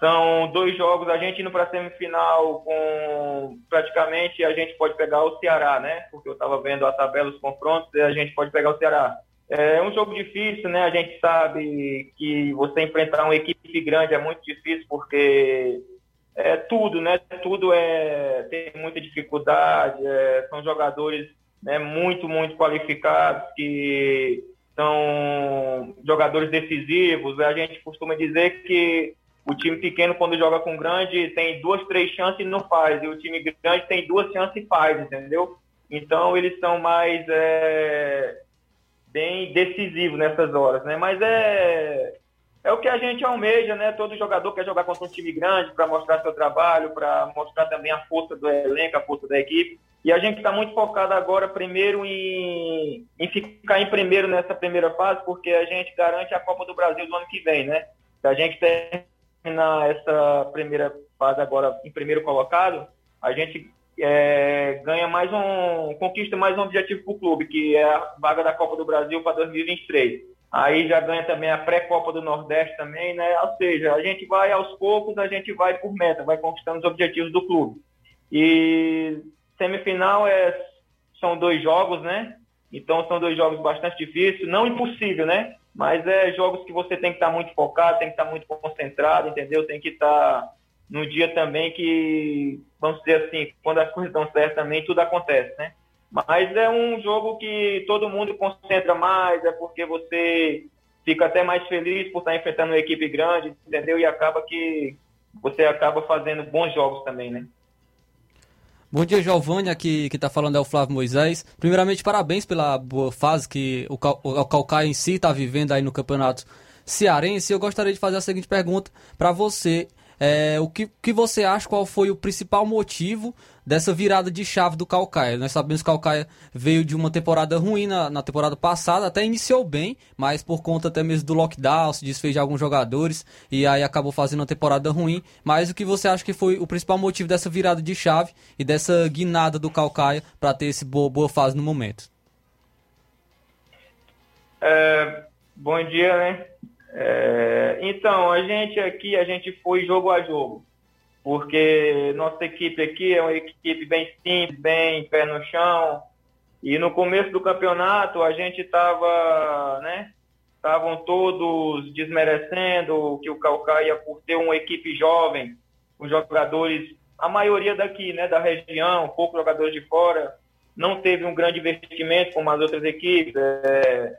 são dois jogos, a gente indo para semifinal com praticamente a gente pode pegar o Ceará, né? Porque eu estava vendo a tabela, os confrontos, a gente pode pegar o Ceará. É um jogo difícil, né? A gente sabe que você enfrentar uma equipe grande é muito difícil porque é tudo, né? Tudo é tem muita dificuldade, é, são jogadores né, muito, muito qualificados que são jogadores decisivos. A gente costuma dizer que o time pequeno, quando joga com grande, tem duas, três chances e não faz. E o time grande tem duas chances e faz, entendeu? Então, eles são mais é, bem decisivos nessas horas, né? Mas é, é o que a gente almeja, né? Todo jogador quer jogar contra um time grande para mostrar seu trabalho, para mostrar também a força do elenco, a força da equipe. E a gente está muito focado agora, primeiro, em, em ficar em primeiro nessa primeira fase, porque a gente garante a Copa do Brasil do ano que vem, né? Se a gente terminar essa primeira fase agora em primeiro colocado, a gente é, ganha mais um, conquista mais um objetivo para o clube, que é a vaga da Copa do Brasil para 2023. Aí já ganha também a pré-Copa do Nordeste também, né? Ou seja, a gente vai aos poucos, a gente vai por meta, vai conquistando os objetivos do clube. E Semifinal é, são dois jogos, né? Então são dois jogos bastante difíceis, não impossível, né? Mas é jogos que você tem que estar muito focado, tem que estar muito concentrado, entendeu? Tem que estar no dia também que, vamos dizer assim, quando as coisas estão certas também, tudo acontece, né? Mas é um jogo que todo mundo concentra mais, é porque você fica até mais feliz por estar enfrentando uma equipe grande, entendeu? E acaba que você acaba fazendo bons jogos também, né? Bom dia, Giovanni, aqui que está falando é o Flávio Moisés. Primeiramente, parabéns pela boa fase que o, Cal o Calcaia em si está vivendo aí no campeonato cearense. Eu gostaria de fazer a seguinte pergunta para você. É, o que, que você acha, qual foi o principal motivo dessa virada de chave do Calcaia? Nós sabemos que o Calcaia veio de uma temporada ruim na, na, temporada passada, até iniciou bem, mas por conta até mesmo do lockdown, se desfez de alguns jogadores e aí acabou fazendo uma temporada ruim. Mas o que você acha que foi o principal motivo dessa virada de chave e dessa guinada do Calcaia para ter esse boa, boa fase no momento? É, bom dia, né? É, então, a gente aqui, a gente foi jogo a jogo, porque nossa equipe aqui é uma equipe bem simples, bem pé no chão, e no começo do campeonato a gente estava, né, estavam todos desmerecendo que o Calcaia, por ter uma equipe jovem, os jogadores, a maioria daqui, né, da região, poucos jogadores de fora, não teve um grande investimento como as outras equipes, é,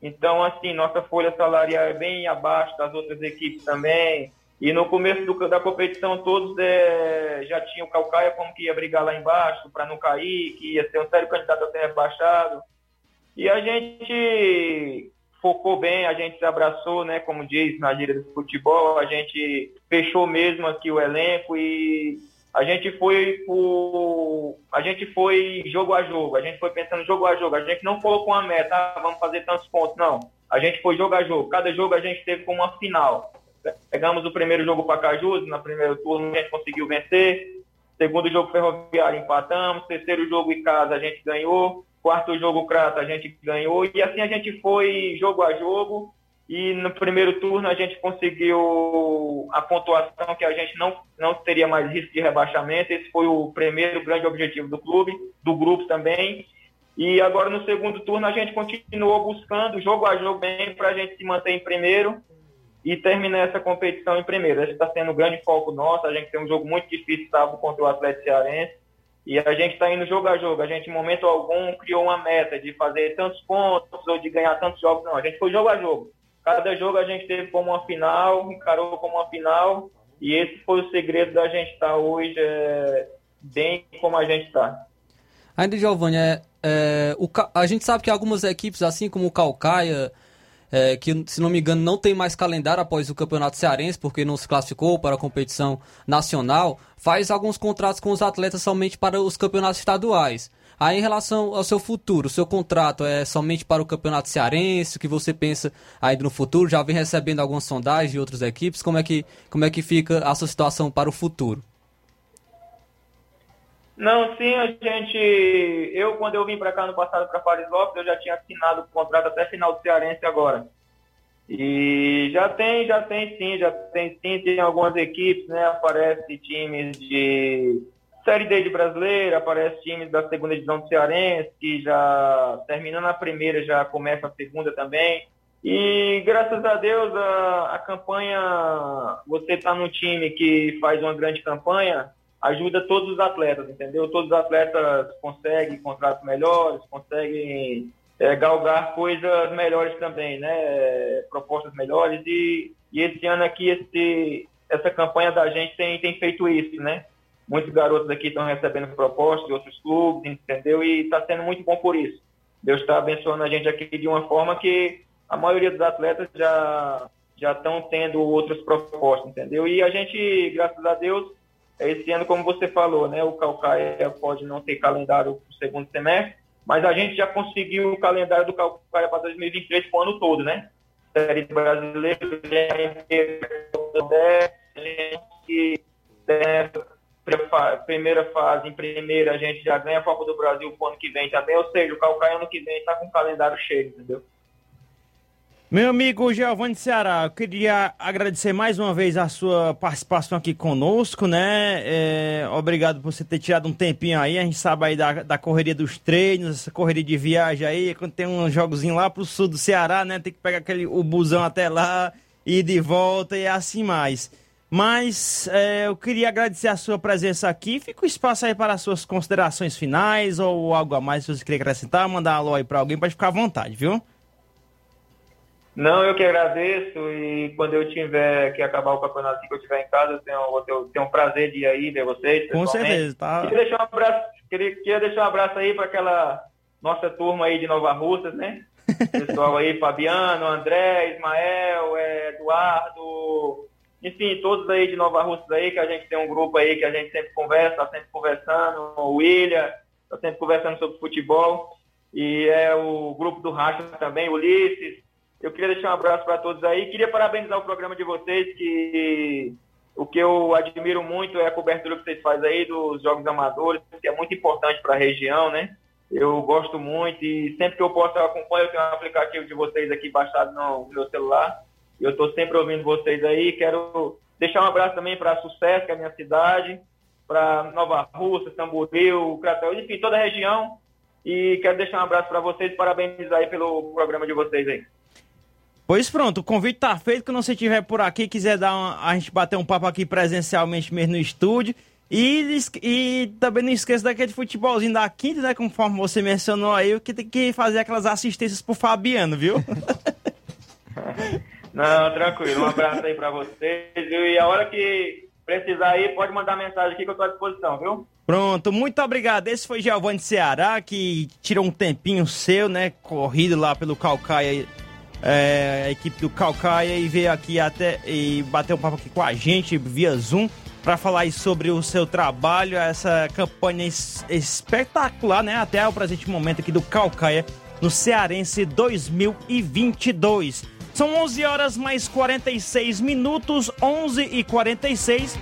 então, assim, nossa folha salarial é bem abaixo das outras equipes também. E no começo do, da competição, todos é, já tinham o Calcaia como que ia brigar lá embaixo para não cair, que ia ser um sério candidato a ser rebaixado. E a gente focou bem, a gente se abraçou, né, como diz na gíria do futebol, a gente fechou mesmo aqui o elenco e a gente foi a gente foi jogo a jogo, a gente foi pensando jogo a jogo, a gente não colocou uma meta, ah, vamos fazer tantos pontos, não. A gente foi jogo a jogo, cada jogo a gente teve como uma final. Pegamos o primeiro jogo para Cajus, na primeiro turno a gente conseguiu vencer. Segundo jogo ferroviário empatamos, terceiro jogo em casa a gente ganhou, quarto jogo Crato a gente ganhou e assim a gente foi jogo a jogo e no primeiro turno a gente conseguiu a pontuação que a gente não, não teria mais risco de rebaixamento. Esse foi o primeiro grande objetivo do clube, do grupo também. E agora no segundo turno a gente continuou buscando jogo a jogo bem para a gente se manter em primeiro e terminar essa competição em primeiro. Esse está sendo grande foco nosso. A gente tem um jogo muito difícil sábado contra o Atlético Cearense. E a gente está indo jogo a jogo. A gente, em momento algum, criou uma meta de fazer tantos pontos ou de ganhar tantos jogos. Não, a gente foi jogo a jogo. Cada jogo a gente teve como uma final, encarou como uma final, e esse foi o segredo da gente estar tá hoje é, bem como a gente está. Ainda, Giovanni, é, é, o, a gente sabe que algumas equipes, assim como o Calcaia, é, que se não me engano não tem mais calendário após o Campeonato Cearense, porque não se classificou para a competição nacional, faz alguns contratos com os atletas somente para os campeonatos estaduais. Aí, em relação ao seu futuro, o seu contrato é somente para o Campeonato Cearense? O que você pensa ainda no futuro? Já vem recebendo algumas sondagens de outras equipes? Como é que, como é que fica a sua situação para o futuro? Não, sim, a gente. Eu, quando eu vim para cá no passado para Paris Lopes, eu já tinha assinado o contrato até final do Cearense agora. E já tem, já tem sim, já tem sim, tem algumas equipes, né? Aparece times de Série D de brasileira, aparece times da segunda divisão do Cearense, que já terminando a primeira já começa a segunda também. E graças a Deus a, a campanha, você está num time que faz uma grande campanha, ajuda todos os atletas, entendeu? Todos os atletas conseguem contratos melhores, conseguem é, galgar coisas melhores também, né? Propostas melhores e, e esse ano aqui esse, essa campanha da gente tem, tem feito isso, né? Muitos garotos aqui estão recebendo propostas de outros clubes, entendeu? E está sendo muito bom por isso. Deus está abençoando a gente aqui de uma forma que a maioria dos atletas já já estão tendo outras propostas, entendeu? E a gente, graças a Deus, esse ano, como você falou, né, o Calcaia pode não ter calendário para o segundo semestre, mas a gente já conseguiu o calendário do Calcaia para 2023 para o ano todo, né? Série brasileira, a gente primeira fase, em primeira, a gente já ganha a Copa do Brasil para o ano que vem também, ou seja, o Calcaia ano que vem está com o calendário cheio, entendeu? Meu amigo Giovanni Ceará, eu queria agradecer mais uma vez a sua participação aqui conosco, né? É, obrigado por você ter tirado um tempinho aí. A gente sabe aí da, da correria dos treinos, essa correria de viagem aí, quando tem um jogozinho lá pro sul do Ceará, né? Tem que pegar aquele, o busão até lá, ir de volta e assim mais. Mas é, eu queria agradecer a sua presença aqui. Fica o espaço aí para as suas considerações finais ou algo a mais se você queria acrescentar, mandar um alô aí para alguém, pode ficar à vontade, viu? Não, eu que agradeço e quando eu tiver que acabar o campeonato que eu tiver em casa, eu tenho, eu tenho um prazer de ir aí ver vocês. Com certeza, tá? Queria deixar um abraço, queria, queria deixar um abraço aí para aquela nossa turma aí de Nova Russas, né? (laughs) Pessoal aí, Fabiano, André, Ismael, Eduardo, enfim, todos aí de Nova Russas aí, que a gente tem um grupo aí que a gente sempre conversa, tá sempre conversando, o William, tá sempre conversando sobre futebol, e é o grupo do Racha também, Ulisses, eu queria deixar um abraço para todos aí. Queria parabenizar o programa de vocês, que o que eu admiro muito é a cobertura que vocês fazem aí dos jogos amadores, que é muito importante para a região, né? Eu gosto muito e sempre que eu posso eu acompanho, eu tenho um aplicativo de vocês aqui baixado no meu celular. Eu estou sempre ouvindo vocês aí. Quero deixar um abraço também para Sucesso, que é a minha cidade, para Nova Rússia, Tamboril, Cratel, enfim, toda a região. E quero deixar um abraço para vocês e parabenizar aí pelo programa de vocês aí. Pois pronto, o convite tá feito. Quando você estiver por aqui, quiser dar uma, a gente bater um papo aqui presencialmente mesmo no estúdio. E, e também não esqueça daquele futebolzinho da quinta, né? Conforme você mencionou aí, que tem que fazer aquelas assistências pro Fabiano, viu? (laughs) não, tranquilo. Um abraço aí pra vocês, viu? E a hora que precisar aí, pode mandar mensagem aqui que eu tô à disposição, viu? Pronto, muito obrigado. Esse foi Giovanni Ceará, que tirou um tempinho seu, né? Corrido lá pelo Calcaia é, a equipe do Calcaia e veio aqui até e bater um papo aqui com a gente via Zoom para falar sobre o seu trabalho, essa campanha espetacular, né? Até o presente momento aqui do Calcaia no Cearense 2022. São 11 horas mais 46 minutos, 11 e 46.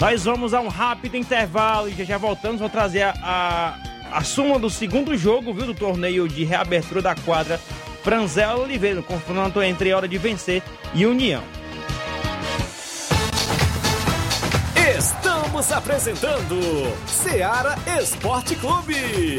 Nós vamos a um rápido intervalo e já, já voltamos. Vou trazer a, a, a suma do segundo jogo, viu? Do torneio de reabertura da quadra Franzela Oliveira, no confronto entre Hora de Vencer e União. Estamos apresentando Seara Esporte Clube.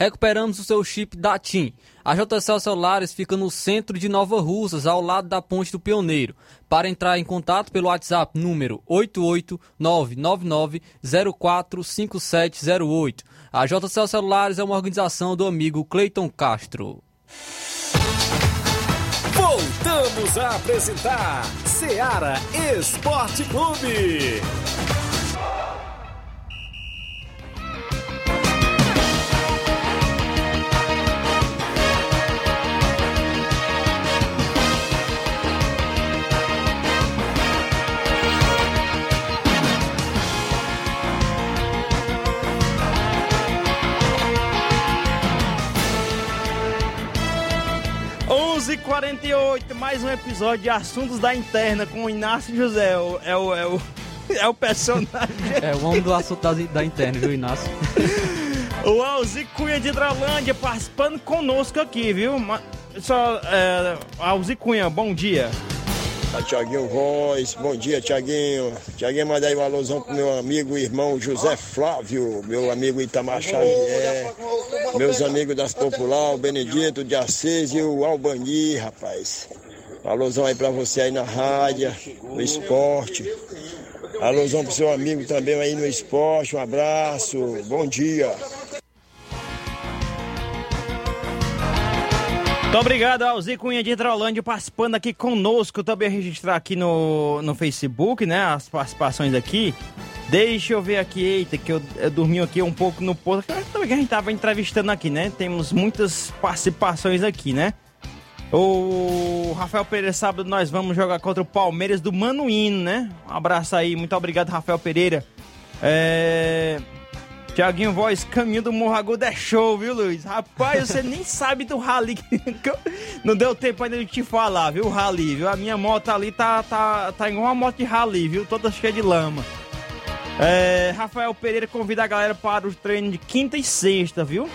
Recuperamos o seu chip da TIM. A JCL Celulares fica no centro de Nova Russas, ao lado da Ponte do Pioneiro. Para entrar em contato pelo WhatsApp número 88999045708. A JCL Celulares é uma organização do amigo Cleiton Castro. Voltamos a apresentar Seara Esporte Clube. 11:48 mais um episódio de Assuntos da Interna com o Inácio José. É o, é o, (laughs) é o personagem. É o homem do assunto da, da interna, viu, Inácio? o Alzi Cunha de Hidrolândia participando conosco aqui, viu? Só, é, Alzi Cunha, bom dia. A Tiaguinho Voz, bom dia Tiaguinho. Tiaguinho, manda aí um alusão pro meu amigo irmão José Flávio, meu amigo Itamar Xavier, meus amigos das Popular, o Benedito de Assis e o Albani, rapaz. Alusão aí pra você aí na rádio, no esporte. Alusão pro seu amigo também aí no esporte, um abraço, bom dia. Muito obrigado ao Zico Cunha de Hidrolândia participando aqui conosco. Também registrar aqui no, no Facebook, né? As participações aqui. Deixa eu ver aqui, eita, que eu, eu dormi aqui um pouco no posto. Também a gente tava entrevistando aqui, né? Temos muitas participações aqui, né? O Rafael Pereira, sábado nós vamos jogar contra o Palmeiras do Manuíno, né? Um abraço aí, muito obrigado, Rafael Pereira. É... Tiaguinho Voz, caminho do Morro Agudo é show, viu, Luiz? Rapaz, você nem (laughs) sabe do rally. Não deu tempo ainda de te falar, viu, rally, viu? A minha moto ali tá, tá, tá igual uma moto de rally, viu? Toda cheia de lama. É, Rafael Pereira convida a galera para o treino de quinta e sexta, viu?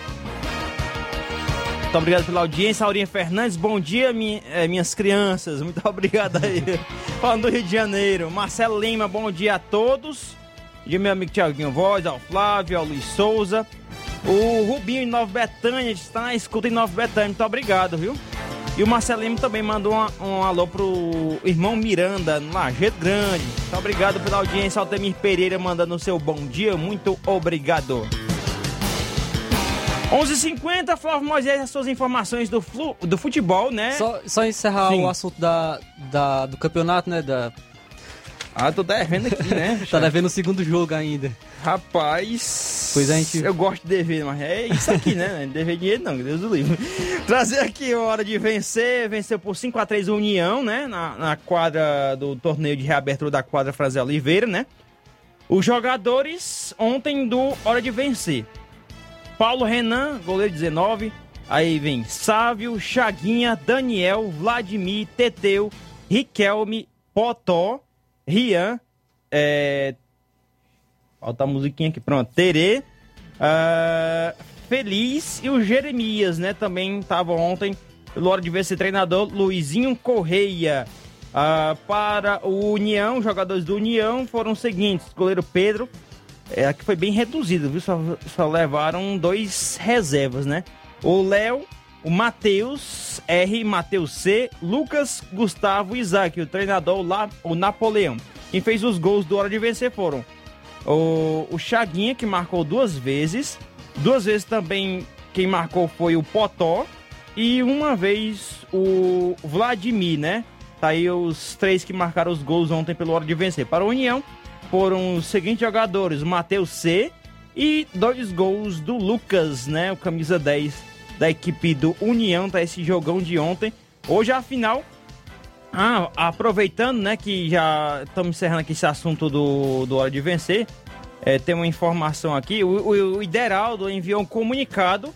Muito obrigado pela audiência. Aurinha Fernandes, bom dia, minha, é, minhas crianças. Muito (laughs) obrigado aí. Falando do Rio de Janeiro. Marcelo Lima, bom dia a todos de meu amigo Tiaguinho Voz, ao Flávio, ao Luiz Souza. O Rubinho em Nova Betânia está na escuta em Nova Betânia. Muito obrigado, viu? E o Marcelinho também mandou um, um alô pro irmão Miranda, no Lajeito Grande. Muito obrigado pela audiência. Altemir Pereira mandando o seu bom dia. Muito obrigado. 11h50, Flávio Moisés, as suas informações do, flu, do futebol, né? Só, só encerrar Sim. o assunto da, da, do campeonato, né? Da, ah, tô devendo aqui, né? (laughs) tá devendo o segundo jogo ainda. Rapaz. Pois a gente. Eu gosto de dever, mas é isso aqui, né? dever dinheiro não, Deus do livre. Trazer aqui a hora de vencer. Venceu por 5x3 União, né? Na, na quadra do torneio de reabertura da quadra Frazer Oliveira, né? Os jogadores ontem do Hora de Vencer. Paulo Renan, goleiro 19. Aí vem Sávio, Chaguinha, Daniel, Vladimir, Teteu, Riquelme, Potó. Rian, é... falta a musiquinha aqui, pronto, Terê, uh, Feliz e o Jeremias, né, também estavam ontem, pelo hora de ver esse treinador, Luizinho Correia. Uh, para o União, jogadores do União foram os seguintes: goleiro Pedro, é, que foi bem reduzido, viu? Só, só levaram dois reservas, né? O Léo, o Matheus R, Matheus C, Lucas, Gustavo Isaac, o treinador lá, o Napoleão. Quem fez os gols do Hora de Vencer foram o, o Chaguinha, que marcou duas vezes, duas vezes também quem marcou foi o Potó e uma vez o Vladimir, né? Tá aí os três que marcaram os gols ontem pelo Hora de Vencer. Para a União foram os seguintes jogadores, Matheus C e dois gols do Lucas, né? O camisa 10 da equipe do União, tá esse jogão de ontem. Hoje a final. Ah, aproveitando, né, que já estamos encerrando aqui esse assunto do, do Hora de Vencer, é, tem uma informação aqui. O, o, o Ideraldo enviou um comunicado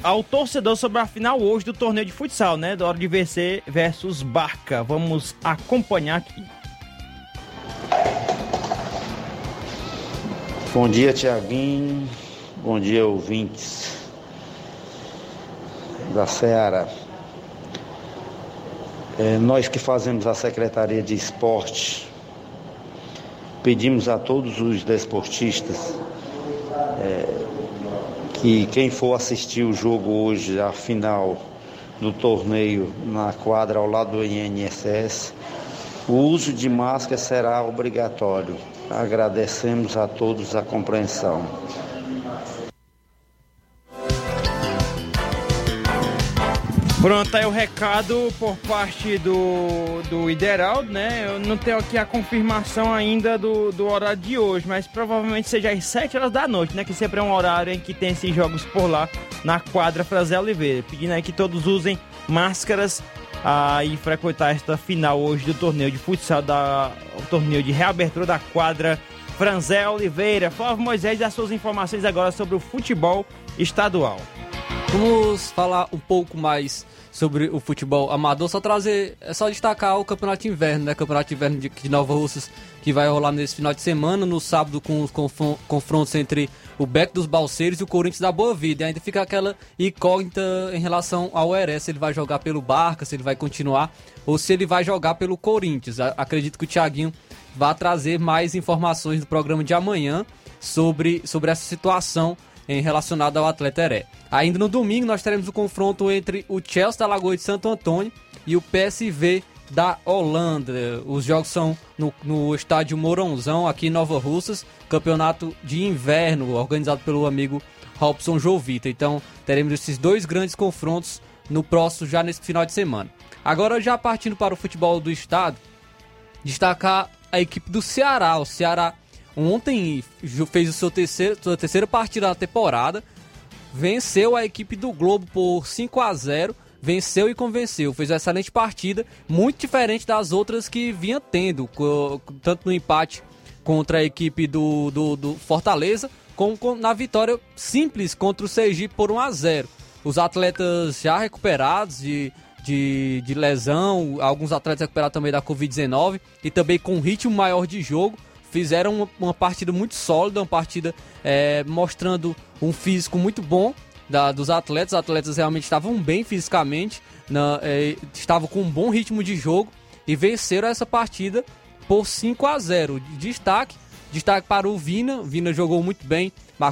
ao torcedor sobre a final hoje do torneio de futsal, né? Do Hora de Vencer versus Barca. Vamos acompanhar aqui. Bom dia, Tiaguinho. Bom dia, ouvintes da Ceará. É, nós que fazemos a Secretaria de Esporte, pedimos a todos os desportistas é, que quem for assistir o jogo hoje, a final do torneio na quadra ao lado do INSS, o uso de máscara será obrigatório. Agradecemos a todos a compreensão. Pronto, aí o recado por parte do, do Ideraldo, né? Eu não tenho aqui a confirmação ainda do, do horário de hoje, mas provavelmente seja às 7 horas da noite, né? Que sempre é um horário em que tem esses jogos por lá na quadra Frazé Oliveira. Pedindo aí que todos usem máscaras ah, e frequentar esta final hoje do torneio de futsal, da, o torneio de reabertura da quadra Franzé Oliveira. Flávio Moisés, as suas informações agora sobre o futebol estadual. Vamos falar um pouco mais sobre o futebol amador, só trazer, é só destacar o Campeonato Inverno, né? Campeonato Inverno de, de Nova Russas, que vai rolar nesse final de semana, no sábado com os confrontos entre o Beck dos Balseiros e o Corinthians da Boa Vida. E ainda fica aquela incógnita em relação ao Heré, se ele vai jogar pelo Barca, se ele vai continuar, ou se ele vai jogar pelo Corinthians. Acredito que o Thiaguinho vai trazer mais informações no programa de amanhã sobre, sobre essa situação em relacionada ao atleta Heré. Ainda no domingo nós teremos o confronto entre o Chelsea da Lagoa de Santo Antônio e o PSV da Holanda. Os jogos são no, no estádio Mourãozão, aqui em Nova Russas, campeonato de inverno, organizado pelo amigo Robson Jovita. Então teremos esses dois grandes confrontos no próximo, já nesse final de semana. Agora, já partindo para o futebol do estado, destacar a equipe do Ceará. O Ceará ontem fez o seu terceiro, sua terceira partida da temporada, venceu a equipe do Globo por 5 a 0 venceu e convenceu. Fez uma excelente partida, muito diferente das outras que vinha tendo, tanto no empate contra a equipe do, do, do Fortaleza, como na vitória simples contra o Sergipe por 1 a 0 Os atletas já recuperados de, de, de lesão, alguns atletas recuperados também da Covid-19 e também com ritmo maior de jogo fizeram uma, partida muito sólida, uma partida é, mostrando um físico muito bom da, dos atletas. Os atletas realmente estavam bem fisicamente, na, é, estavam com um bom ritmo de jogo e venceram essa partida por 5 a 0. Destaque, destaque para o Vina. Vina jogou muito bem,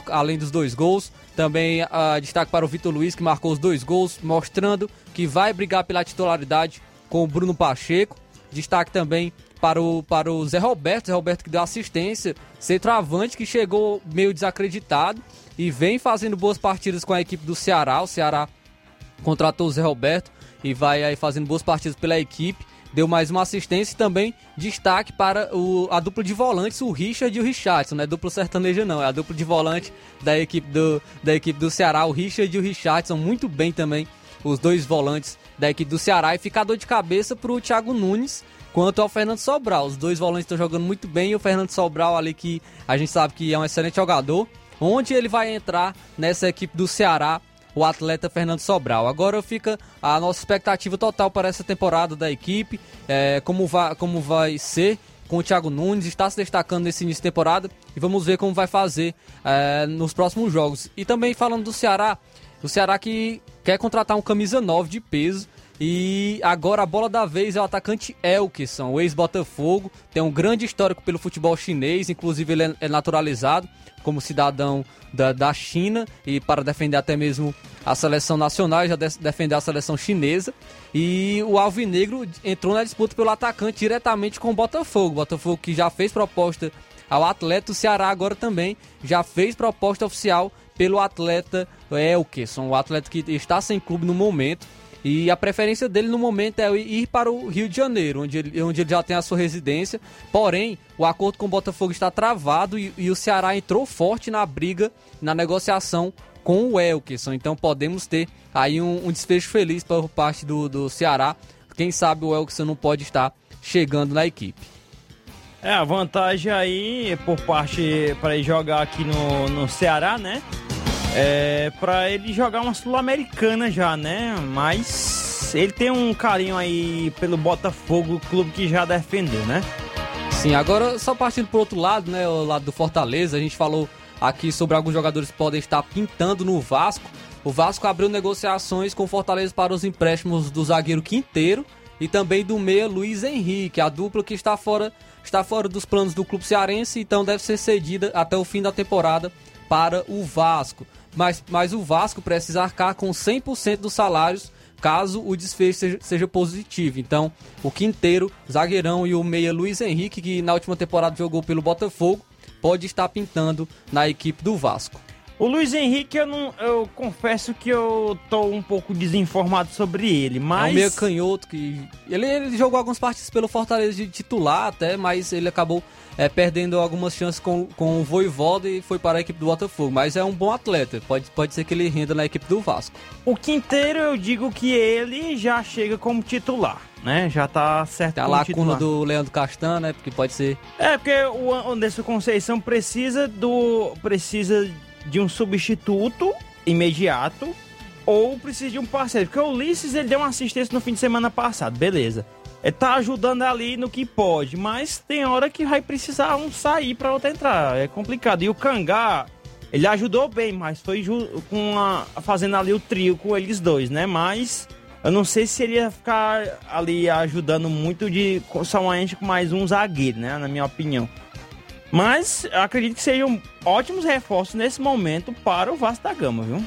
além dos dois gols. Também uh, destaque para o Vitor Luiz, que marcou os dois gols, mostrando que vai brigar pela titularidade com o Bruno Pacheco. Destaque também para o, para o Zé Roberto, Zé Roberto que deu assistência, centroavante que chegou meio desacreditado e vem fazendo boas partidas com a equipe do Ceará. O Ceará contratou o Zé Roberto e vai aí fazendo boas partidas pela equipe. Deu mais uma assistência e também destaque para o, a dupla de volantes, o Richard e o Richardson. Não é dupla sertaneja, não. É a dupla de volante da equipe do, da equipe do Ceará. O Richard e o Richardson muito bem também. Os dois volantes da equipe do Ceará. E fica dor de cabeça para o Thiago Nunes, quanto ao Fernando Sobral. Os dois volantes estão jogando muito bem e o Fernando Sobral ali que a gente sabe que é um excelente jogador. Onde ele vai entrar nessa equipe do Ceará, o atleta Fernando Sobral. Agora fica a nossa expectativa total para essa temporada da equipe, é, como, vai, como vai ser com o Thiago Nunes, está se destacando nesse início de temporada e vamos ver como vai fazer é, nos próximos jogos. E também falando do Ceará, o Ceará que quer contratar um camisa 9 de peso e agora a bola da vez é o atacante Elkeson, o ex-Botafogo. Tem um grande histórico pelo futebol chinês, inclusive ele é naturalizado como cidadão da, da China e para defender até mesmo a seleção nacional, já de, defender a seleção chinesa. E o Alvinegro entrou na disputa pelo atacante diretamente com o Botafogo. O Botafogo que já fez proposta ao atleta, o Ceará agora também já fez proposta oficial pelo atleta Elkeson, o atleta que está sem clube no momento e a preferência dele no momento é ir para o Rio de Janeiro, onde ele, onde ele já tem a sua residência. Porém, o acordo com o Botafogo está travado e, e o Ceará entrou forte na briga, na negociação com o Elkerson. Então podemos ter aí um, um desfecho feliz por parte do, do Ceará. Quem sabe o Elkerson não pode estar chegando na equipe. É, a vantagem aí por parte para ele jogar aqui no, no Ceará, né? É, pra ele jogar uma Sul-Americana já, né? Mas ele tem um carinho aí pelo Botafogo, clube que já defendeu, né? Sim, agora só partindo pro outro lado, né? O lado do Fortaleza, a gente falou aqui sobre alguns jogadores que podem estar pintando no Vasco. O Vasco abriu negociações com o Fortaleza para os empréstimos do zagueiro Quinteiro e também do meia Luiz Henrique, a dupla que está fora, está fora dos planos do clube cearense, então deve ser cedida até o fim da temporada para o Vasco mas, mas o Vasco precisa arcar com 100% dos salários caso o desfecho seja, seja, positivo. Então, o Quinteiro, zagueirão e o meia Luiz Henrique, que na última temporada jogou pelo Botafogo, pode estar pintando na equipe do Vasco. O Luiz Henrique, eu, não, eu confesso que eu tô um pouco desinformado sobre ele, mas. É um meio canhoto que. Ele, ele jogou algumas partidas pelo Fortaleza de titular até, mas ele acabou é, perdendo algumas chances com, com o Voivoda e foi para a equipe do Botafogo. Mas é um bom atleta, pode, pode ser que ele renda na equipe do Vasco. O Quinteiro, eu digo que ele já chega como titular, né? Já tá certo Tem a lacuna do Leandro Castan, né? Porque pode ser. É, porque o Anderson Conceição precisa do. precisa de um substituto imediato ou precisa de um parceiro. Porque o Ulisses ele deu uma assistência no fim de semana passado, beleza. Ele tá ajudando ali no que pode, mas tem hora que vai precisar um sair para outro entrar. É complicado. E o Cangá, ele ajudou bem, mas foi com a, fazendo ali o trio com eles dois, né? Mas eu não sei se ele ia ficar ali ajudando muito de somente com mais um zagueiro, né? Na minha opinião. Mas acredito que sejam ótimos reforços nesse momento para o Vasco da Gama, viu?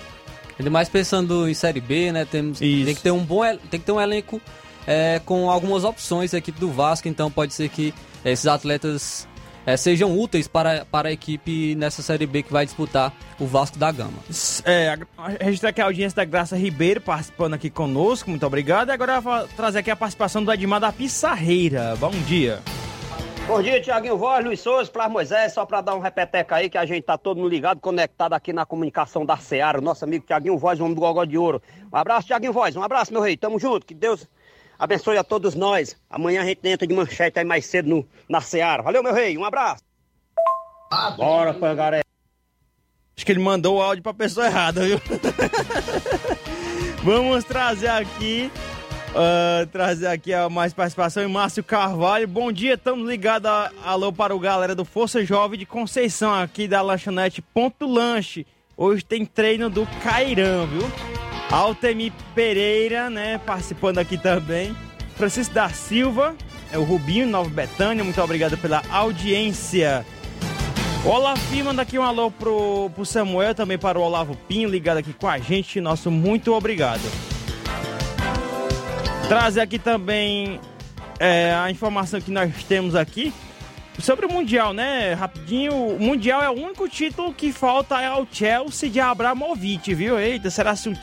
Ainda mais pensando em Série B, né? Temos, tem que ter um bom tem que ter um elenco é, com algumas opções da equipe do Vasco, então pode ser que esses atletas é, sejam úteis para, para a equipe nessa Série B que vai disputar o Vasco da Gama. É, a- registrar aqui a audiência da Graça Ribeiro participando aqui conosco, muito obrigado. E agora eu vou trazer aqui a participação do Edmar da Pissarreira. Bom dia. Bom dia, Tiaguinho Voz, Luiz Souza, Plas Moisés, só pra dar um repeteca aí que a gente tá todo mundo ligado, conectado aqui na comunicação da Seara, nosso amigo Tiaguinho Voz, o homem do Gogó de Ouro. Um abraço, Tiaguinho Voz, um abraço, meu rei, tamo junto, que Deus abençoe a todos nós. Amanhã a gente entra de manchete aí mais cedo no, na Seara. Valeu, meu rei, um abraço. Bora, pangaré. Acho que ele mandou o áudio pra pessoa errada, viu? (laughs) Vamos trazer aqui. Ah, trazer aqui a mais participação em Márcio Carvalho. Bom dia, estamos ligados. Alô para o galera do Força Jovem de Conceição, aqui da lanchonete Ponto Lanche. Hoje tem treino do Cairão, viu? Altemir Pereira, né? Participando aqui também. Francisco da Silva, é o Rubinho, Nova Betânia. Muito obrigado pela audiência. O Olaf manda aqui um alô pro, pro Samuel, também para o Olavo Pinho, ligado aqui com a gente. Nosso muito obrigado. Trazer aqui também é, a informação que nós temos aqui sobre o Mundial, né? Rapidinho, o Mundial é o único título que falta ao Chelsea de Abramovich, viu? Eita, será se o,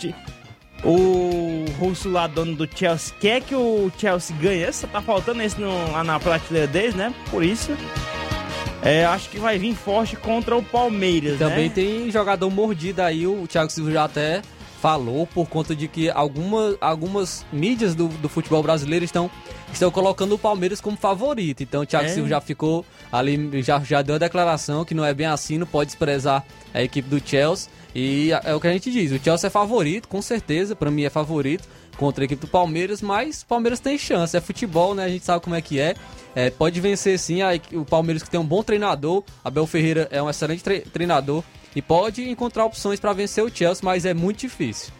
o russo lá, dono do Chelsea, quer que o Chelsea ganhe? Essa tá faltando esse no, lá na prateleira deles, né? Por isso... É, acho que vai vir forte contra o Palmeiras, Também né? tem jogador mordido aí, o Thiago Silva já até falou, por conta de que alguma, algumas mídias do, do futebol brasileiro estão, estão colocando o Palmeiras como favorito. Então o Thiago É. Silva já ficou ali, já, já deu a declaração que não é bem assim, não pode desprezar a equipe do Chelsea. E é o que a gente diz, o Chelsea é favorito, com certeza, pra mim é favorito contra a equipe do Palmeiras, mas o Palmeiras tem chance, é futebol, né? A gente sabe como é que é. É, pode vencer sim a o Palmeiras que tem um bom treinador, Abel Ferreira é um excelente tre- treinador e pode encontrar opções para vencer o Chelsea, mas é muito difícil.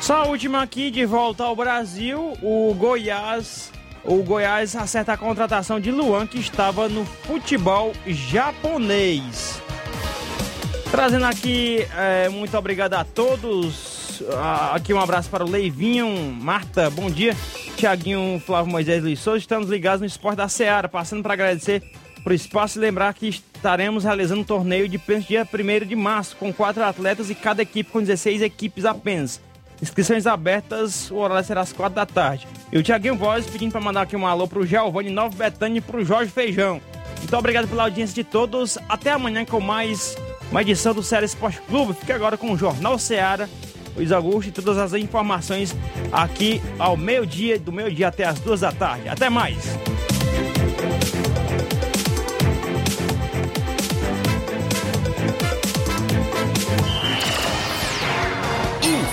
Só a última aqui, de volta ao Brasil, o Goiás. O Goiás acerta a contratação de Luan, que estava no futebol japonês. Trazendo aqui, é, muito obrigado a todos. Ah, Aqui um abraço para o Leivinho, Marta, bom dia. Tiaguinho, Flávio Moisés Luiz Souza, estamos ligados no Esporte da Seara, passando para agradecer por espaço e lembrar que estaremos realizando um torneio de pênalti dia 1 de março, com quatro atletas e cada equipe com 16 equipes apenas. Inscrições abertas, o horário será às quatro da tarde. E o Tiaguinho Voz pedindo para mandar aqui um alô pro Giovanni Nova Betânia e pro Jorge Feijão. Muito obrigado pela audiência de todos. Até amanhã com mais uma edição do Série Esporte Clube. Fique agora com o Jornal Seara, Luiz Augusto e todas as informações aqui ao meio-dia, do meio-dia até as duas da tarde. Até mais!